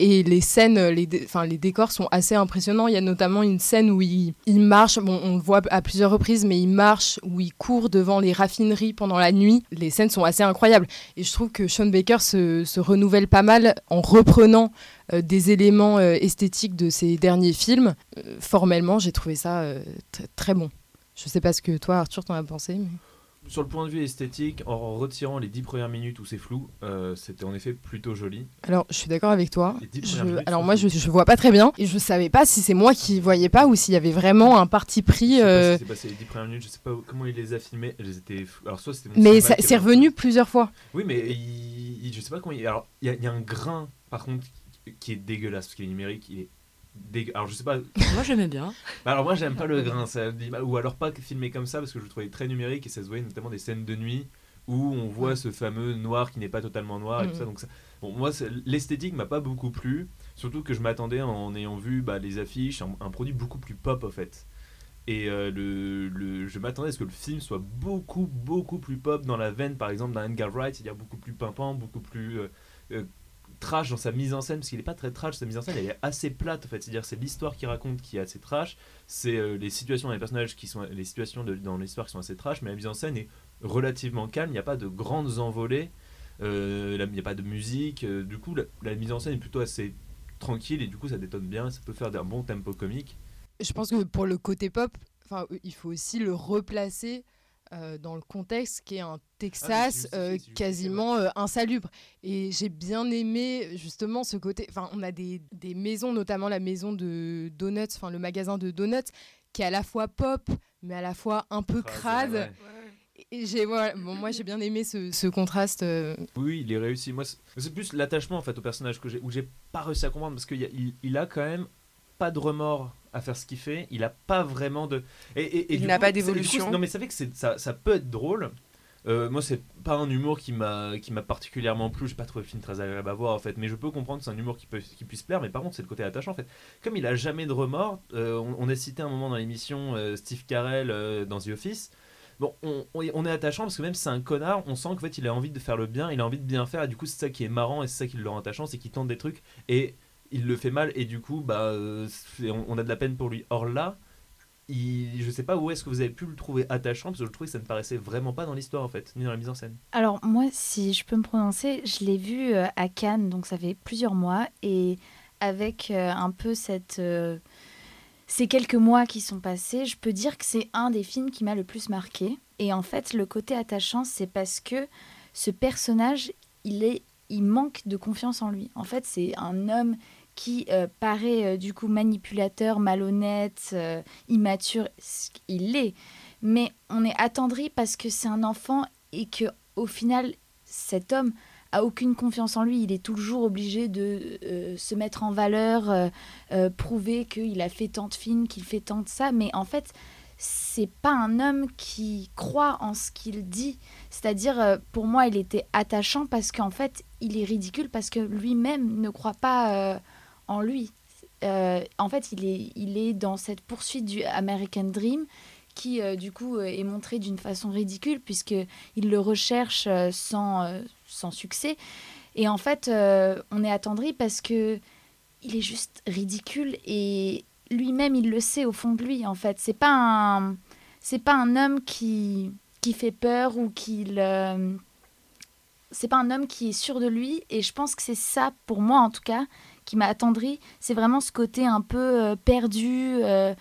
Et les scènes, les, les décors sont assez impressionnants. Il y a notamment une scène où il, marche, bon, on le voit à plusieurs reprises, mais il marche, où il court devant les raffineries pendant la nuit. Les scènes sont assez incroyables. Et je trouve que Sean Baker se, renouvelle pas mal en reprenant euh, des éléments euh, esthétiques de ses derniers films. Euh, formellement, j'ai trouvé ça tr- très bon. Je sais pas ce que toi, Arthur, t'en as pensé. Sur le point de vue esthétique, en retirant les 10 premières minutes où c'est flou, euh, c'était en effet plutôt joli. Alors, je suis d'accord avec toi. Dix Je- alors moi, je, je vois pas très bien et je savais pas si c'est moi qui voyais pas ou s'il y avait vraiment un parti pris. Je sais pas euh, ce qui s'est passé les 10 premières minutes, je sais pas comment il les a filmées. Elles étaient flou- Alors, soit c'était mon Mais c'est revenu plusieurs fois. Oui, mais il, il- je sais pas comment il. Alors, il y, a- il y a un grain, par contre, qui- qui est dégueulasse parce qu'il est numérique. Il est Alors, je sais pas. Moi, j'aimais bien. [laughs] Bah, Alors, moi, j'aime pas le grain. Ça, dit ou alors pas filmé comme ça parce que je le trouvais très numérique et ça se voyait notamment des scènes de nuit où on voit ce fameux noir qui n'est pas totalement noir et tout Mhm. ça. Donc, ça- bon, moi, l'esthétique m'a pas beaucoup plu. Surtout que je m'attendais en ayant vu bah, les affiches, un, un produit beaucoup plus pop en fait. Et euh, le, le- je m'attendais à ce que le film soit beaucoup, beaucoup plus pop dans la veine, par exemple, d'un Edgar Wright, c'est-à-dire beaucoup plus pimpant, beaucoup plus euh, euh, trash dans sa mise en scène, parce qu'il n'est pas très trash, sa mise en scène, elle est assez plate, en fait. C'est-à-dire, c'est l'histoire qu'il raconte qui est assez trash, c'est euh, les situations, les personnages qui sont, les situations de- dans l'histoire qui sont assez trash, mais la mise en scène est relativement calme, il n'y a pas de grandes envolées, euh, il n'y a pas de musique, euh, du coup, la, la mise en scène est plutôt assez tranquille, et du coup, ça détonne bien, ça peut faire un bon tempo comique. Je pense que pour le côté pop, il faut aussi le replacer euh, dans le contexte qui est un Texas euh, quasiment euh, insalubre. Et j'ai bien aimé justement ce côté. Enfin, on a des, des maisons, notamment la maison de Donuts, enfin le magasin de Donuts, qui est à la fois pop, mais à la fois un peu crade. ouais. Et j'ai, voilà, bon, moi j'ai bien aimé ce, ce contraste. euh, Oui, il est réussi. Moi, c'est- plus l'attachement en fait au personnage que j'ai, où j'ai pas réussi à comprendre parce qu'il il a quand même pas de remords à faire ce qu'il fait. Il a pas vraiment de. Et, et- et Il n'a pas d'évolution. Non, mais fait que ça, ça peut être drôle. Euh, moi, c'est pas un humour qui m'a qui m'a particulièrement plu. J'ai pas trouvé le film très agréable à voir en fait, mais je peux comprendre que c'est un humour qui peut qui puisse plaire. Mais par contre, c'est le côté attachant en fait. Comme il a jamais de remords, euh, on, on a cité un moment dans l'émission euh, Steve Carell euh, dans The Office. Bon, on, on est- on est attachant parce que même si c'est un connard, on sent qu'en fait il a envie de faire le bien, il a envie de bien faire, et du coup c'est ça qui est marrant et c'est ça qui le rend attachant, c'est qu'il tente des trucs et il le fait mal, et du coup bah on a de la peine pour lui. Or là, il, je sais pas où est-ce que vous avez pu le trouver attachant, parce que je trouvais que ça ne paraissait vraiment pas dans l'histoire en fait, ni dans la mise en scène. Alors moi, si je peux me prononcer, je l'ai vu euh, à Cannes, donc ça fait plusieurs mois, et avec euh, un peu cette, euh, ces quelques mois qui sont passés, je peux dire que c'est un des films qui m'a le plus marqué. Et en fait, le côté attachant, c'est parce que ce personnage, il est, il manque de confiance en lui. En fait, c'est un homme qui euh, paraît euh, du coup manipulateur, malhonnête, euh, immature. Qu'il l'est mais on est attendri parce que c'est un enfant et que au final cet homme a aucune confiance en lui. Il est toujours obligé de euh, se mettre en valeur prouver qu'il a fait tant de films qu'il fait tant de ça. Mais en fait c'est pas un homme qui croit en ce qu'il dit. C'est-à-dire pour moi il était attachant parce qu'en fait il est ridicule parce que lui-même ne croit pas en lui. Euh, en fait, il est, il est dans cette poursuite du American Dream qui, euh, du coup, euh, est montré d'une façon ridicule puisqu'il le recherche sans, sans succès. Et en fait, on est attendri parce que il est juste ridicule et lui-même, il le sait au fond de lui, en fait. C'est pas un, c'est pas un homme qui, qui fait peur ou qu'il... euh, c'est pas un homme qui est sûr de lui et je pense que c'est ça, pour moi en tout cas, qui m'a attendri. C'est vraiment ce côté un peu euh, perdu. euh,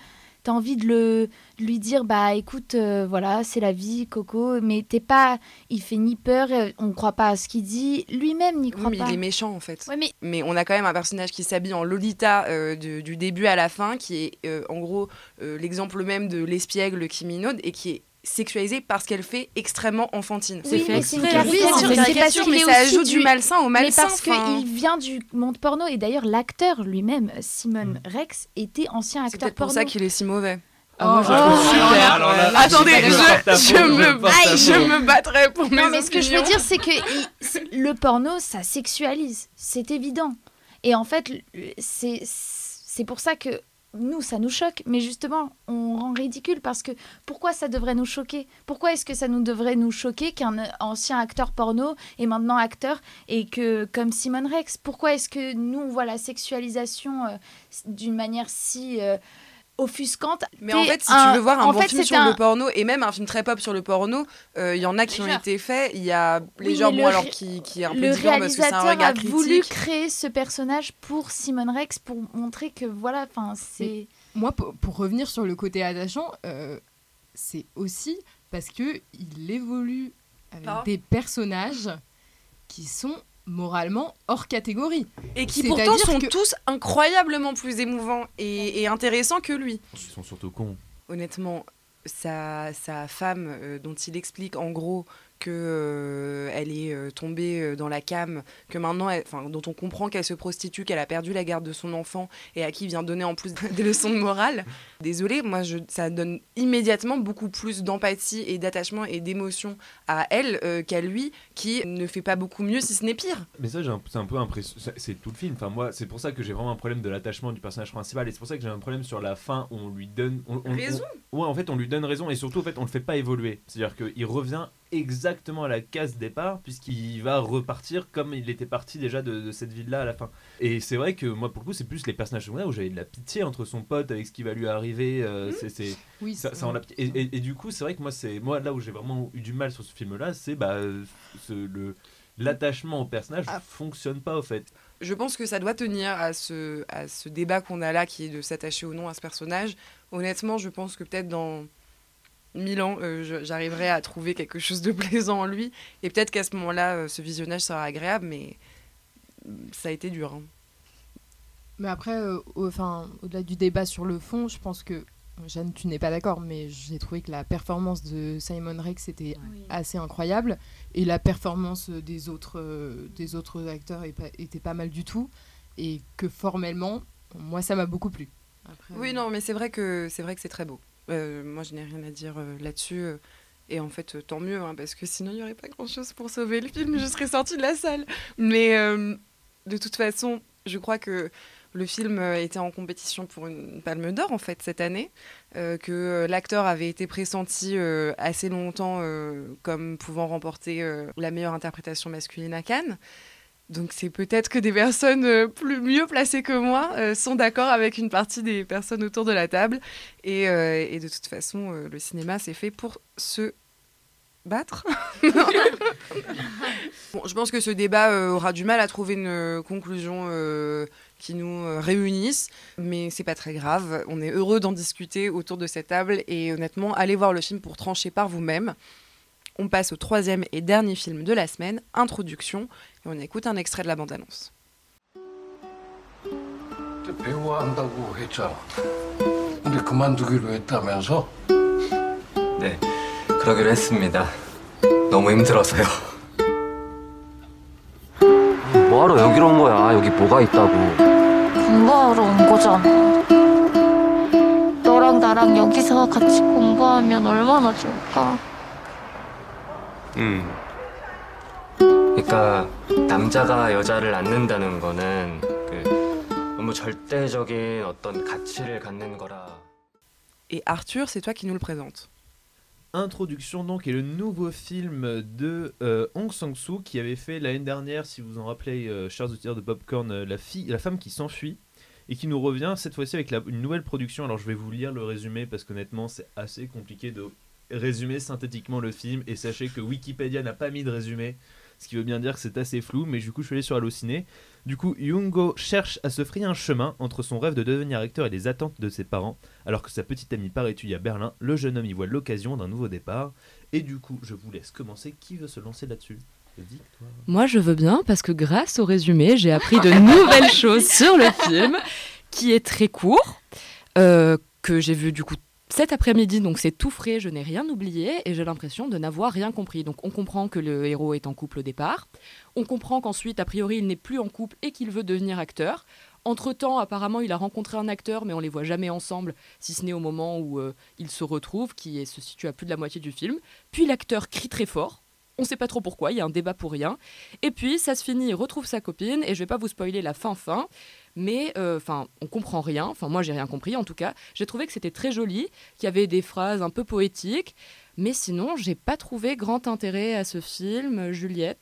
T'as envie de, le, de lui dire, bah écoute, euh, voilà, c'est la vie, Coco, mais t'es pas. Il fait ni peur, euh, on croit pas à ce qu'il dit. Lui-même n'y Oui, croit mais pas. il est méchant en fait. Ouais, mais Mais on a quand même un personnage qui s'habille en Lolita euh, du, du début à la fin, qui est euh, en gros l'exemple même de l'espiègle qui minaude et qui est sexualisée parce qu'elle fait extrêmement enfantine. Oui, mais c'est une caricature, c'est mais c'est parce caricature, mais ça ajoute du du- malsain au Mais malsain. parce enfin. qu'il vient du monde porno et d'ailleurs l'acteur lui-même, Simon Rex, était ancien C'est acteur peut-être pour porno. ça qu'il est si mauvais. Ah, moi, je le trouve super. Alors là, Attendez, je me, je me battrai pour mes Non, mais ce que je veux dire, c'est que il- c'est- le porno, ça sexualise. C'est évident. Et en fait, c'est c'est pour ça que nous, ça nous choque. Mais justement, on rend ridicule parce que pourquoi ça devrait nous choquer? Pourquoi est-ce que ça nous devrait nous choquer qu'un ancien acteur porno est maintenant acteur et que, comme Simon Rex, pourquoi est-ce que nous, on voit la sexualisation euh, d'une manière si. euh, offusquante Mais en fait, si un- tu veux voir un en bon fait, film sur un- le porno, et même un film très pop sur le porno, euh, il y en a qui ont été faits. Il y a les Oui, mais bon, le alors qui, qui est un peu le différent parce que c'est un réalisateur regard a critique. voulu créer ce personnage pour Simon Rex pour montrer que voilà, enfin c'est. Moi, pour, pour revenir sur le côté attachant, euh, c'est aussi parce que il évolue avec des personnages qui sont moralement hors catégorie. Et qui pourtant sont que- tous incroyablement plus émouvants et, et intéressants que lui. Ils sont surtout cons. Honnêtement, sa, sa femme, euh, dont il explique en gros que euh, elle est euh, tombée euh, dans la cam, que maintenant, elle- dont on comprend qu'elle se prostitue, qu'elle a perdu la garde de son enfant et à qui il vient donner en plus [laughs] des leçons de morale. Désolée, moi, je, ça donne immédiatement beaucoup plus d'empathie et d'attachement et d'émotion à elle euh, qu'à lui, qui ne fait pas beaucoup mieux, si ce n'est pire. Mais ça, c'est un peu impressionnant. C'est tout le film. Enfin, moi, c'est pour ça que j'ai vraiment un problème de l'attachement du personnage principal. Et c'est pour ça que j'ai un problème sur la fin. où On lui donne. on- on- Raison. on- ouais, en fait, on lui donne raison. Et surtout, en fait, on le fait pas évoluer. C'est-à-dire qu'il revient exactement à la case départ, puisqu'il va repartir comme il était parti déjà de, de cette ville-là à la fin. Et c'est vrai que moi, pour le coup, c'est plus les personnages secondaires où j'avais de la pitié entre son pote avec ce qui va lui arriver. euh, c'est, c'est- Oui, ça, en a- et, et- et du coup, c'est vrai que moi, c'est moi là où j'ai vraiment eu du mal sur ce film-là, c'est bah, ce- le l'attachement au personnage fonctionne pas au fait. Je pense que ça doit tenir à ce, à ce débat qu'on a là, qui est de s'attacher ou non à ce personnage. Honnêtement, je pense que peut-être dans mille ans, euh, j'arriverai à trouver quelque chose de [laughs] plaisant en lui. Et peut-être qu'à ce moment-là, euh, ce visionnage sera agréable, mais euh, ça a été dur. hein. Mais après, euh, au- enfin, au-delà du débat sur le fond, je pense que Jeanne, tu n'es pas d'accord, mais j'ai trouvé que la performance de Simon Rex était assez incroyable et la performance des autres, euh, des autres acteurs était pas mal du tout et que formellement, moi, ça m'a beaucoup plu. Après, Oui, non, mais c'est vrai que c'est vrai que c'est très beau. Euh, moi, je n'ai rien à dire euh, là-dessus. euh, et en fait, tant mieux, hein, parce que sinon, il n'y aurait pas grand-chose pour sauver le film. Je serais sortie de la salle. Mais de toute façon, je crois que le film était en compétition pour une Palme d'Or, en fait, cette année. que l'acteur avait été pressenti assez longtemps comme pouvant remporter la meilleure interprétation masculine à Cannes. Donc c'est peut-être que des personnes euh, plus mieux placées que moi euh, sont d'accord avec une partie des personnes autour de la table. Et, euh, et de toute façon, euh, le cinéma, c'est fait pour se battre. [laughs] bon, je pense que ce débat aura du mal à trouver une conclusion qui nous réunisse, mais c'est pas très grave. On est heureux d'en discuter autour de cette table et honnêtement, allez voir le film pour trancher par vous-même. On passe au troisième et dernier film de la semaine, Introduction, et on écoute un extrait de la bande-annonce. 배우 한다고 했잖아. 근데 그만두기로 했다면서? 네, 그러기로 했습니다. 너무 힘들어서요. 뭐하러 여기로 온 거야? 여기 뭐가 있다고. 공부하러 온 거잖아. 너랑 나랑 여기서 같이 공부하면 얼마나 좋을까? 음. 그러니까 남자가 여자를 낳는다는 거는 그 너무 절대적인 어떤 가치를 갖는 거라. Et Arthur, c'est toi qui nous le présente. Introduction donc est le nouveau film de euh, Hong Sang-soo qui avait fait l'année dernière, si vous en rappelez, euh, chers auditeurs de Popcorn, euh, la, fille, la femme qui s'enfuit et qui nous revient cette fois-ci avec la- une nouvelle production. Alors je vais vous lire le résumé parce qu'honnêtement c'est assez compliqué de résumer synthétiquement le film et sachez que Wikipédia n'a pas mis de résumé, ce qui veut bien dire que c'est assez flou, mais du coup je suis allé sur Allociné. Du coup, Yoongo cherche à se frayer un chemin entre son rêve de devenir acteur et les attentes de ses parents, alors que sa petite amie part étudier à Berlin, le jeune homme y voit l'occasion d'un nouveau départ. Et du coup, je vous laisse commencer. Qui veut se lancer là-dessus? Moi, je veux bien parce que grâce au résumé, j'ai appris de nouvelles [laughs] choses sur le film, qui est très court, euh, que j'ai vu du coup cet après-midi, donc c'est tout frais, je n'ai rien oublié et j'ai l'impression de n'avoir rien compris. Donc on comprend que le héros est en couple au départ, on comprend qu'ensuite, a priori, il n'est plus en couple et qu'il veut devenir acteur. Entre-temps, apparemment, il a rencontré un acteur, mais on les voit jamais ensemble, si ce n'est au moment où euh, ils se retrouvent, qui se situe à plus de la moitié du film. Puis l'acteur crie très fort. On sait pas trop pourquoi, il y a un débat pour rien. Et puis ça se finit, il retrouve sa copine, et je vais pas vous spoiler la fin mais euh, enfin on comprend rien. Enfin moi j'ai rien compris en tout cas. J'ai trouvé que c'était très joli, qu'il y avait des phrases un peu poétiques, mais sinon j'ai pas trouvé grand intérêt à ce film. Juliette.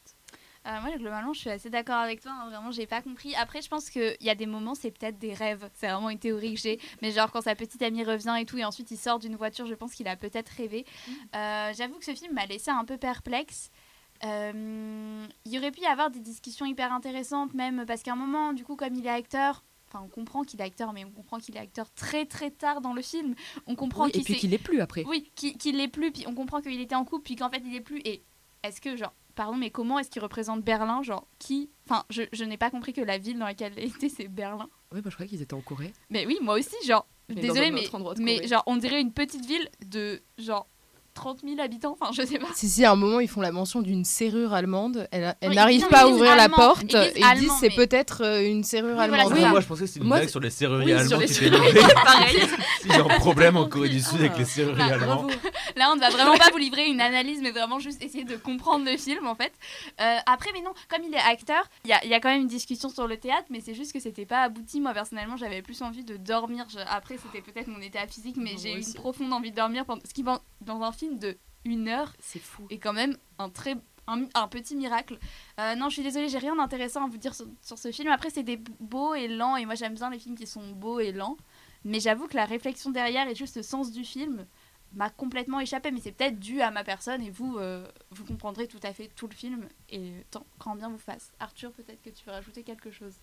Euh, moi, globalement, je suis assez d'accord avec toi. hein, Vraiment, j'ai pas compris. Après, je pense qu'il y a des moments, c'est peut-être des rêves. C'est vraiment une théorie que j'ai. Mais genre, quand sa petite amie revient et tout, et ensuite il sort d'une voiture, je pense qu'il a peut-être rêvé. Euh, J'avoue que ce film m'a laissé un peu perplexe. Euh, il y aurait pu y avoir des discussions hyper intéressantes, même parce qu'à un moment, du coup, comme il est acteur. Enfin, on comprend qu'il est acteur, mais on comprend qu'il est acteur très très tard dans le film. On comprend Oui, et qu'il puis s'est- qu'il est plus après. Oui, qu'il qu'il l'est plus, puis on comprend qu'il était en couple, puis qu'en fait il est plus. Et est-ce que, genre, pardon, mais comment est-ce qu'il représente Berlin Genre, qui Enfin, je, je n'ai pas compris que la ville dans laquelle il était, c'est Berlin. Oui, bah, je croyais qu'ils étaient en Corée. Mais oui, moi aussi, genre, désolé, mais, mais genre, on dirait une petite ville de genre 30 000 habitants, enfin, je sais pas. Si, si, à un moment, ils font la mention d'une serrure allemande. Elle, elle Oui, n'arrive pas à ouvrir la allemand. porte Ils disent et ils disent c'est mais- peut-être euh, une serrure Oui, voilà, allemande. ça. moi je pensais que c'était une Moi, blague sur les serruriers Oui, sur allemands les qui étaient. [laughs] Pareil. [laughs] S'il y a un problème en Corée du Sud avec les serruriers Bah, allemands. [laughs] Là, on ne va vraiment pas vous livrer une analyse, mais vraiment juste essayer de comprendre le film, en fait. Euh, après, mais non, comme il est acteur, il y a, il y a quand même une discussion sur le théâtre, mais c'est juste que c'était pas abouti. Moi, personnellement, j'avais plus envie de dormir. Je- Après, c'était peut-être mon état physique, mais j'ai une profonde envie de dormir. Pendant... Ce qui, dans un film de une heure, c'est fou. Et quand même un très un, un petit miracle. Euh, non, je suis désolée, j'ai rien d'intéressant à vous dire sur, sur ce film. Après, c'est des beaux et lents, et moi j'aime bien les films qui sont beaux et lents. Mais j'avoue que la réflexion derrière et juste le sens du film m'a complètement échappé. Mais c'est peut-être dû à ma personne, et vous, euh, vous comprendrez tout à fait tout le film, et tant quand bien vous fasse. Arthur, peut-être que tu veux rajouter quelque chose.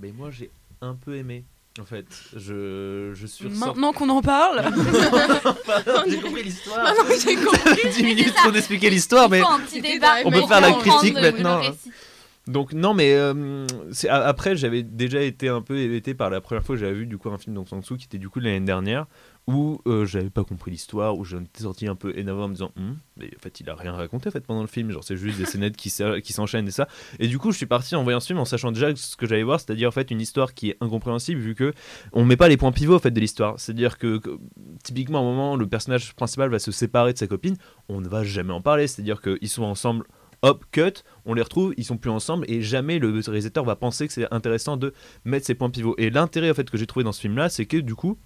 Mais moi j'ai un peu aimé. En fait, je, je suis Maintenant qu'on en parle. [laughs] J'ai compris l'histoire. Ah non, j'ai compris. 10 minutes pour expliquer l'histoire, mais faut un petit débat on peut faire la critique maintenant. Donc non, mais euh, après j'avais déjà été un peu hébété par la première fois que j'avais vu du coup un film d'Ong Sang-soo qui était du coup de l'année dernière où euh, j'avais pas compris l'histoire où j'en étais sorti un peu énervé en me disant Hum, mais en fait il a rien raconté en fait pendant le film. Genre c'est juste des scénettes qui s'enchaînent et ça. Et du coup je suis parti en voyant ce film en sachant déjà ce que j'allais voir c'est-à-dire en fait une histoire qui est incompréhensible vu que on met pas les points pivots en fait de l'histoire. C'est-à-dire que, que, typiquement à un moment le personnage principal va se séparer de sa copine. On ne va jamais en parler. C'est-à-dire qu'ils sont ensemble hop, cut, on les retrouve, ils sont plus ensemble et jamais le réalisateur va penser que c'est intéressant de mettre ces points pivots. Et l'intérêt en fait que j'ai trouvé dans ce film là, c'est que du coup,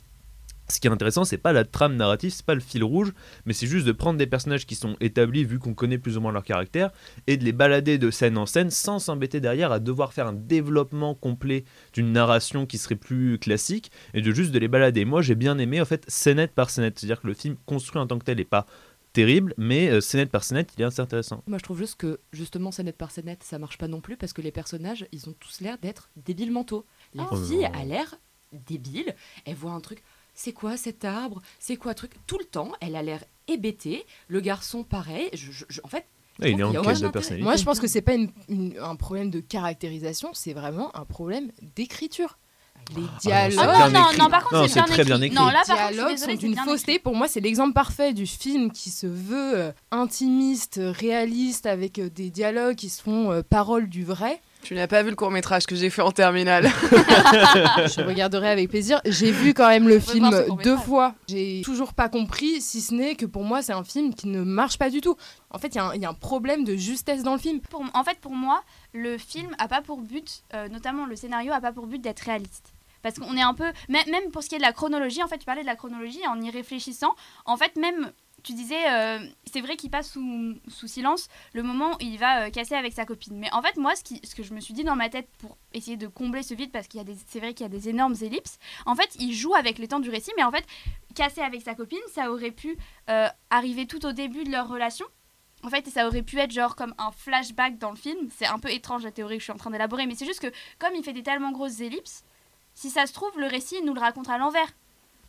ce qui est intéressant, c'est pas la trame narrative, c'est pas le fil rouge, mais c'est juste de prendre des personnages qui sont établis vu qu'on connaît plus ou moins leur caractère et de les balader de scène en scène sans s'embêter derrière à devoir faire un développement complet d'une narration qui serait plus classique et de juste de les balader. Moi, j'ai bien aimé en fait scénette par scénette, c'est-à-dire que le film construit en tant que tel est pas terrible, mais euh, scénette par scénette, il est assez intéressant. Moi, je trouve juste que, justement, scénette par scénette, ça marche pas non plus parce que les personnages, ils ont tous l'air d'être débiles mentaux. La Oh fille non. a l'air débile, elle voit un truc, c'est quoi cet arbre? C'est quoi truc? Tout le temps, elle a l'air hébétée. Le garçon, pareil. Je, je- je- en fait, Ah, il est en quête de personnalité. Moi, je pense que c'est pas une- une- un problème de caractérisation, c'est vraiment un problème d'écriture. Les dialogues. Ah non, non, non, par contre, Non, c'est très bien écrit. écrit. Non, là, les par contre, dialogues désolée, sont bien fausseté. Pour moi, c'est l'exemple parfait du film qui se veut euh, intimiste, réaliste, avec euh, des dialogues qui sont euh, paroles du vrai. Tu n'as pas vu le court métrage que j'ai fait en terminale [laughs] Je regarderai avec plaisir. J'ai vu quand même le film deux fois. J'ai toujours pas compris, si ce n'est que pour moi, c'est un film qui ne marche pas du tout. En fait, il y, a un- il y a un problème de justesse dans le film. Pour- en fait, pour moi, le film a pas pour but, euh, notamment le scénario, a pas pour but d'être réaliste. Parce qu'on est un peu, même, même pour ce qui est de la chronologie, en fait, tu parlais de la chronologie en y réfléchissant. En fait, même, tu disais, euh, c'est vrai qu'il passe sous, silence le moment où il va euh, casser avec sa copine. Mais en fait, moi, ce, que je me suis dit dans ma tête pour essayer de combler ce vide, parce qu'il y a des, c'est vrai qu'il y a des énormes ellipses. En fait, il joue avec le temps du récit, mais en fait, casser avec sa copine, ça aurait pu euh, arriver tout au début de leur relation. En fait, ça aurait pu être genre comme un flashback dans le film. C'est un peu étrange la théorie que je suis en train d'élaborer, mais c'est juste que comme il fait des tellement grosses ellipses, si ça se trouve, le récit nous le raconte à l'envers.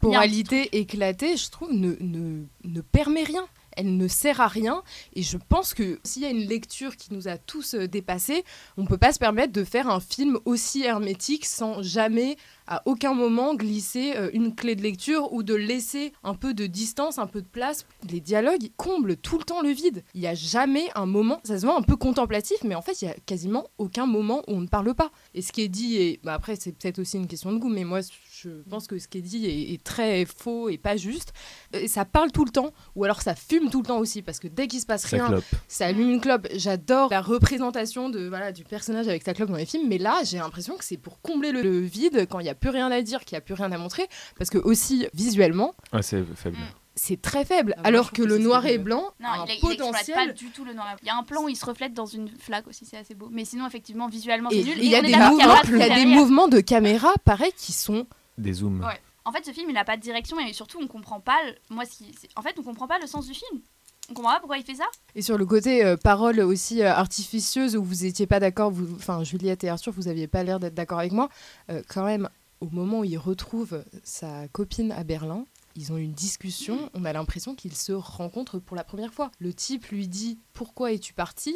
Moralité éclatée, je trouve, ne, ne, ne permet rien. Elle ne sert à rien. Et je pense que s'il y a une lecture qui nous a tous euh, dépassés, on ne peut pas se permettre de faire un film aussi hermétique sans jamais, à aucun moment, glisser euh, une clé de lecture ou de laisser un peu de distance, un peu de place. Les dialogues comblent tout le temps le vide. Il n'y a jamais un moment, ça se voit un peu contemplatif, mais en fait, il n'y a quasiment aucun moment où on ne parle pas. Et ce qui est dit, est... bah après, c'est peut-être aussi une question de goût, mais moi, je pense que ce qui est dit est, est très faux et pas juste. Et ça parle tout le temps, ou alors ça fume tout le temps aussi, parce que dès qu'il se passe rien, clope. ça allume une clope. J'adore la représentation de voilà du personnage avec sa clope dans les films, mais là, j'ai l'impression que c'est pour combler le, le vide quand il n'y a plus rien à dire, qu'il n'y a plus rien à montrer, parce que aussi visuellement, Ah, c'est faible. c'est très faible, Ah, alors que le noir et blanc Non, a il, un il exploite pas potentiel. du tout le noir et blanc. Il y a un plan où il se reflète dans une flaque aussi, c'est assez beau. Mais sinon, effectivement, visuellement, c'est nul. il y a des y y a mouvements de caméra, pareil, qui sont Des zooms. Ouais. En fait, ce film, il n'a pas de direction et surtout, on comprend pas. le- Moi, ce qui- c'est- en fait, on comprend pas le sens du film. On comprend pas pourquoi il fait ça. Et sur le côté euh, parole aussi euh, artificieuse où vous étiez pas d'accord, vous, enfin Juliette et Arthur, vous aviez pas l'air d'être d'accord avec moi. euh, quand même, au moment où il retrouve sa copine à Berlin, ils ont une discussion. On a l'impression qu'ils se rencontrent pour la première fois. Le type lui dit pourquoi es-tu parti?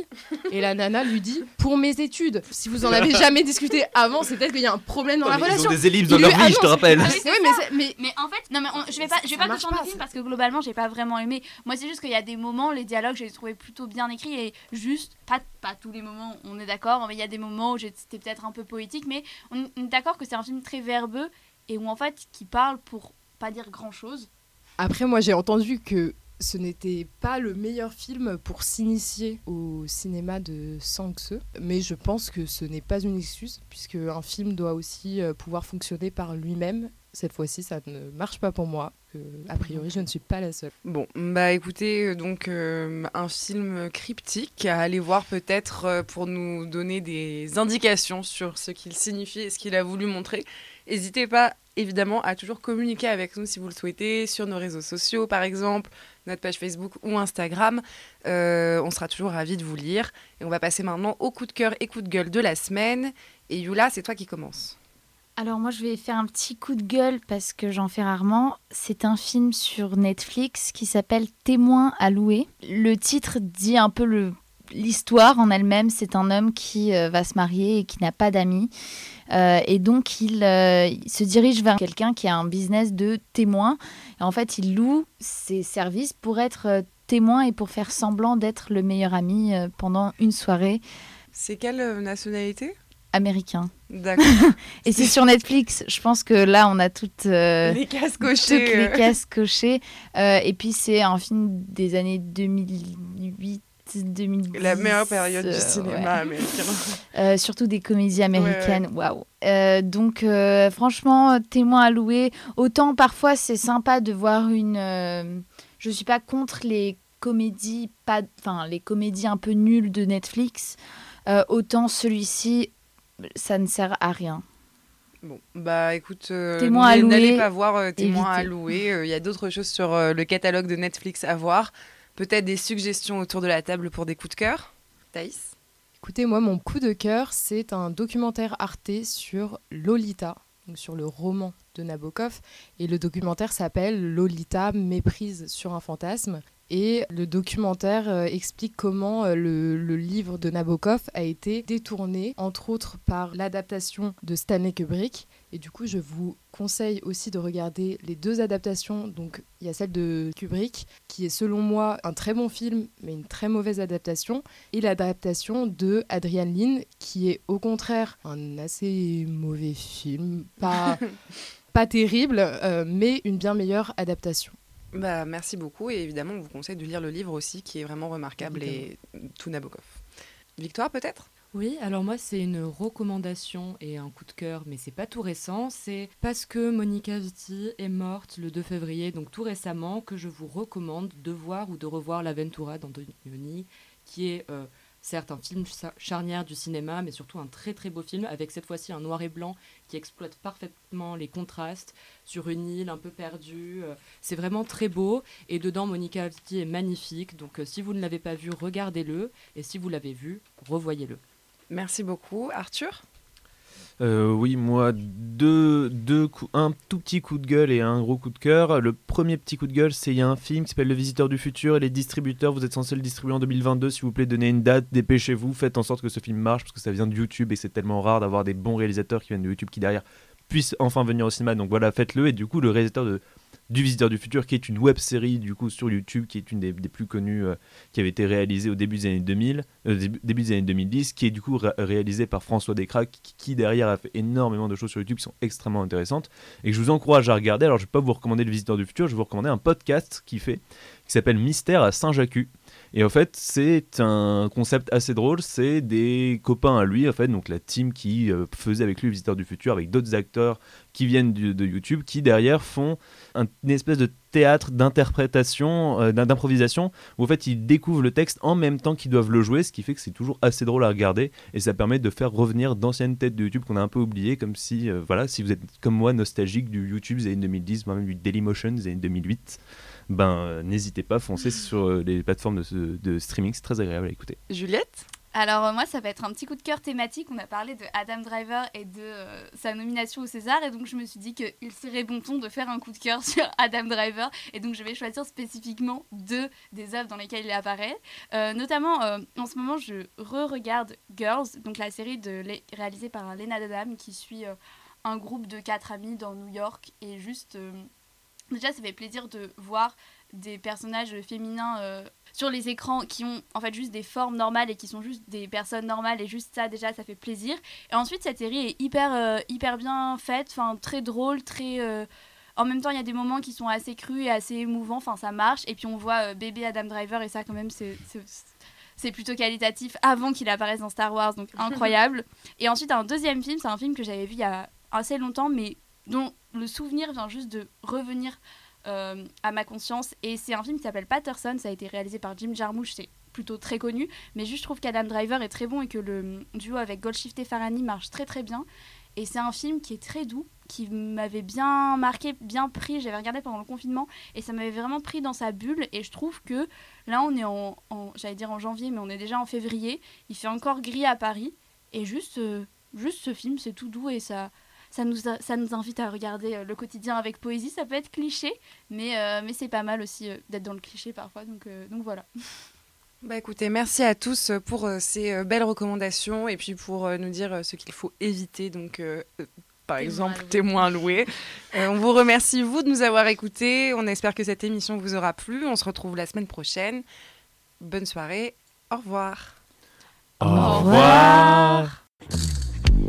Et la nana lui dit pour mes études. Si vous en avez jamais discuté avant, c'est peut-être qu'il y a un problème dans la mais ils ont relation. des ellipses dans leur vie, je te rappelle. Ah, Oui, mais oui, mais, mais Mais en fait, non, mais on- je vais pas, je vais pas défendre le film parce que globalement, j'ai pas vraiment aimé. Moi, c'est juste qu'il y a des moments, les dialogues, j'ai trouvé plutôt bien écrits et juste, pas, pas tous les moments, on est d'accord, mais il y a des moments où c'était peut-être un peu poétique, mais on on est d'accord que c'est un film très verbeux et où en fait, qui parle pour pas dire grand chose. Après, moi, j'ai entendu que ce n'était pas le meilleur film pour s'initier au cinéma de Sang-se, mais je pense que ce n'est pas une excuse, puisque un film doit aussi euh, pouvoir fonctionner par lui-même. Cette fois-ci, ça ne marche pas pour moi. a priori, je ne suis pas la seule. Bon, bah écoutez, euh, donc euh, un film cryptique à aller voir peut-être euh, pour nous donner des indications sur ce qu'il signifie et ce qu'il a voulu montrer. N'hésitez pas évidemment à toujours communiquer avec nous si vous le souhaitez, sur nos réseaux sociaux par exemple, notre page Facebook ou Instagram. Euh, on sera toujours ravis de vous lire. Et on va passer maintenant au coup de cœur et coup de gueule de la semaine. Et Yula, c'est toi qui commence. Alors moi je vais faire un petit coup de gueule parce que j'en fais rarement. C'est un film sur Netflix qui s'appelle Témoin à louer. Le titre dit un peu le l'histoire en elle-même. C'est un homme qui euh, va se marier et qui n'a pas d'amis. Euh, et donc il, euh, il se dirige vers quelqu'un qui a un business de témoin. Et en fait il loue ses services pour être témoin et pour faire semblant d'être le meilleur ami pendant une soirée. C'est quelle nationalité? Américain. D'accord. [laughs] Et c'est sur Netflix. Je pense que là, on a toutes Les cases cochées. Toutes les cases cochées. Et puis, c'est un film des années 2008. 2010, La meilleure période du euh, cinéma ouais. américain. [laughs] Euh, surtout des comédies américaines. Waouh. Euh, donc, euh, franchement, témoin à louer. Autant parfois, c'est sympa de voir une. euh, je suis pas contre les comédies, pas, enfin les comédies un peu nulles de Netflix. Autant celui-ci, ça ne sert à rien. Bon, bah écoute, n'allez- pas voir Témoin à louer. Il y a d'autres choses sur le catalogue de Netflix à voir. Peut-être des suggestions autour de la table pour des coups de cœur? Thaïs? Écoutez, moi, mon coup de cœur, c'est un documentaire Arte sur Lolita, donc sur le roman de Nabokov. Et le documentaire s'appelle Lolita, méprise sur un fantasme. Et le documentaire euh, explique comment euh, le, le livre de Nabokov a été détourné, entre autres par l'adaptation de Stanley Kubrick, Et du coup, je vous conseille aussi de regarder les deux adaptations. Donc, il y a celle de Kubrick, qui est selon moi un très bon film, mais une très mauvaise adaptation, et l'adaptation de Adrian Lynn, qui est au contraire un assez mauvais film, pas, [laughs] pas terrible, euh, mais une bien meilleure adaptation. Bah, merci beaucoup et évidemment on vous conseille de lire le livre aussi qui est vraiment remarquable et tout Nabokov. Victoire peut-être? Oui, alors moi c'est une recommandation et un coup de cœur, mais c'est pas tout récent. C'est parce que Monica Vitti est morte le 2 février, donc tout récemment, que je vous recommande de voir ou de revoir L'Aventura d'Antonioni, qui est euh, certes un film charnière du cinéma, mais surtout un très très beau film, avec cette fois-ci un noir et blanc qui exploite parfaitement les contrastes sur une île un peu perdue. Euh, c'est vraiment très beau, et dedans Monica Vitti est magnifique, donc euh, si vous ne l'avez pas vu, regardez-le, et si vous l'avez vu, revoyez-le. Merci beaucoup. Arthur? Euh, oui, moi, deux, deux un tout petit coup de gueule et un gros coup de cœur. Le premier petit coup de gueule, c'est il y a un film qui s'appelle Le Visiteur du Futur et les distributeurs, vous êtes censé le distribuer en 2022. S'il vous plaît, donnez une date, dépêchez-vous, faites en sorte que ce film marche parce que ça vient de YouTube et c'est tellement rare d'avoir des bons réalisateurs qui viennent de YouTube qui derrière puissent enfin venir au cinéma. Donc voilà, faites-le. Et du coup, le réalisateur de du Visiteur du Futur, qui est une web série du coup sur YouTube, qui est une des, plus connues, euh, qui avait été réalisée au début des années 2000, euh, début, des années 2010, qui est du coup réalisée par François Descraques, qui, derrière a fait énormément de choses sur YouTube qui sont extrêmement intéressantes et que je vous encourage à regarder. Alors je ne vais pas vous recommander le Visiteur du Futur, je vais vous recommander un podcast qui fait, qui s'appelle Mystère à Saint-Jacques. Et en fait, c'est un concept assez drôle. C'est des copains à lui, en fait, donc la team qui euh, faisait avec lui Visiteur du Futur, avec d'autres acteurs qui viennent de YouTube, qui derrière font une espèce de théâtre d'interprétation, euh, d'improvisation, où en fait ils découvrent le texte en même temps qu'ils doivent le jouer, ce qui fait que c'est toujours assez drôle à regarder et ça permet de faire revenir d'anciennes têtes de YouTube qu'on a un peu oubliées, comme si, euh, voilà, si vous êtes comme moi nostalgique du YouTube des années 2010, même du Dailymotion des années 2008 ben euh, n'hésitez pas, foncez sur euh, les plateformes de, de streaming, c'est très agréable à écouter. Juliette? Alors euh, moi ça va être un petit coup de cœur thématique. On a parlé de Adam Driver et de sa nomination au César et donc je me suis dit qu'il serait bon ton de faire un coup de cœur [laughs] sur Adam Driver et donc je vais choisir spécifiquement deux des œuvres dans lesquelles il apparaît. notamment en ce moment je re-regarde Girls, donc la série de, réalisée par Lena Dunham qui suit un groupe de quatre amis dans New York et juste Déjà, ça fait plaisir de voir des personnages féminins euh, sur les écrans qui ont en fait juste des formes normales et qui sont juste des personnes normales et juste ça déjà ça fait plaisir. Et ensuite cette série est hyper euh, hyper bien faite, enfin très drôle, très euh, en même temps il y a des moments qui sont assez crus et assez émouvants, enfin ça marche et puis on voit bébé Adam Driver et ça quand même c'est c'est plutôt qualitatif avant qu'il apparaisse dans Star Wars donc [laughs] incroyable. et ensuite un deuxième film, c'est un film que j'avais vu il y a assez longtemps mais dont le souvenir vient juste de revenir euh, à ma conscience. Et c'est un film qui s'appelle Patterson, ça a été réalisé par Jim Jarmusch, c'est plutôt très connu, mais juste je trouve qu'Adam Driver est très bon et que le duo avec Goldshift et Farani marche très très bien. Et c'est un film qui est très doux, qui m'avait bien marqué, bien pris. J'avais regardé pendant le confinement et ça m'avait vraiment pris dans sa bulle. Et je trouve que là, on est en, j'allais dire en janvier, mais on est déjà en février. Il fait encore gris à Paris. Et juste, euh, juste ce film, c'est tout doux et ça, ça nous, ça nous invite à regarder euh, le quotidien avec poésie. Ça peut être cliché, mais, euh, mais c'est pas mal aussi euh, d'être dans le cliché parfois. Donc, donc voilà. [laughs] Bah écoutez, merci à tous pour ces belles recommandations et puis pour nous dire ce qu'il faut éviter. Donc, par exemple, témoin loué. [laughs] on vous remercie, vous, de nous avoir écoutés. On espère que cette émission vous aura plu. On se retrouve la semaine prochaine. Bonne soirée. Au revoir. Au revoir.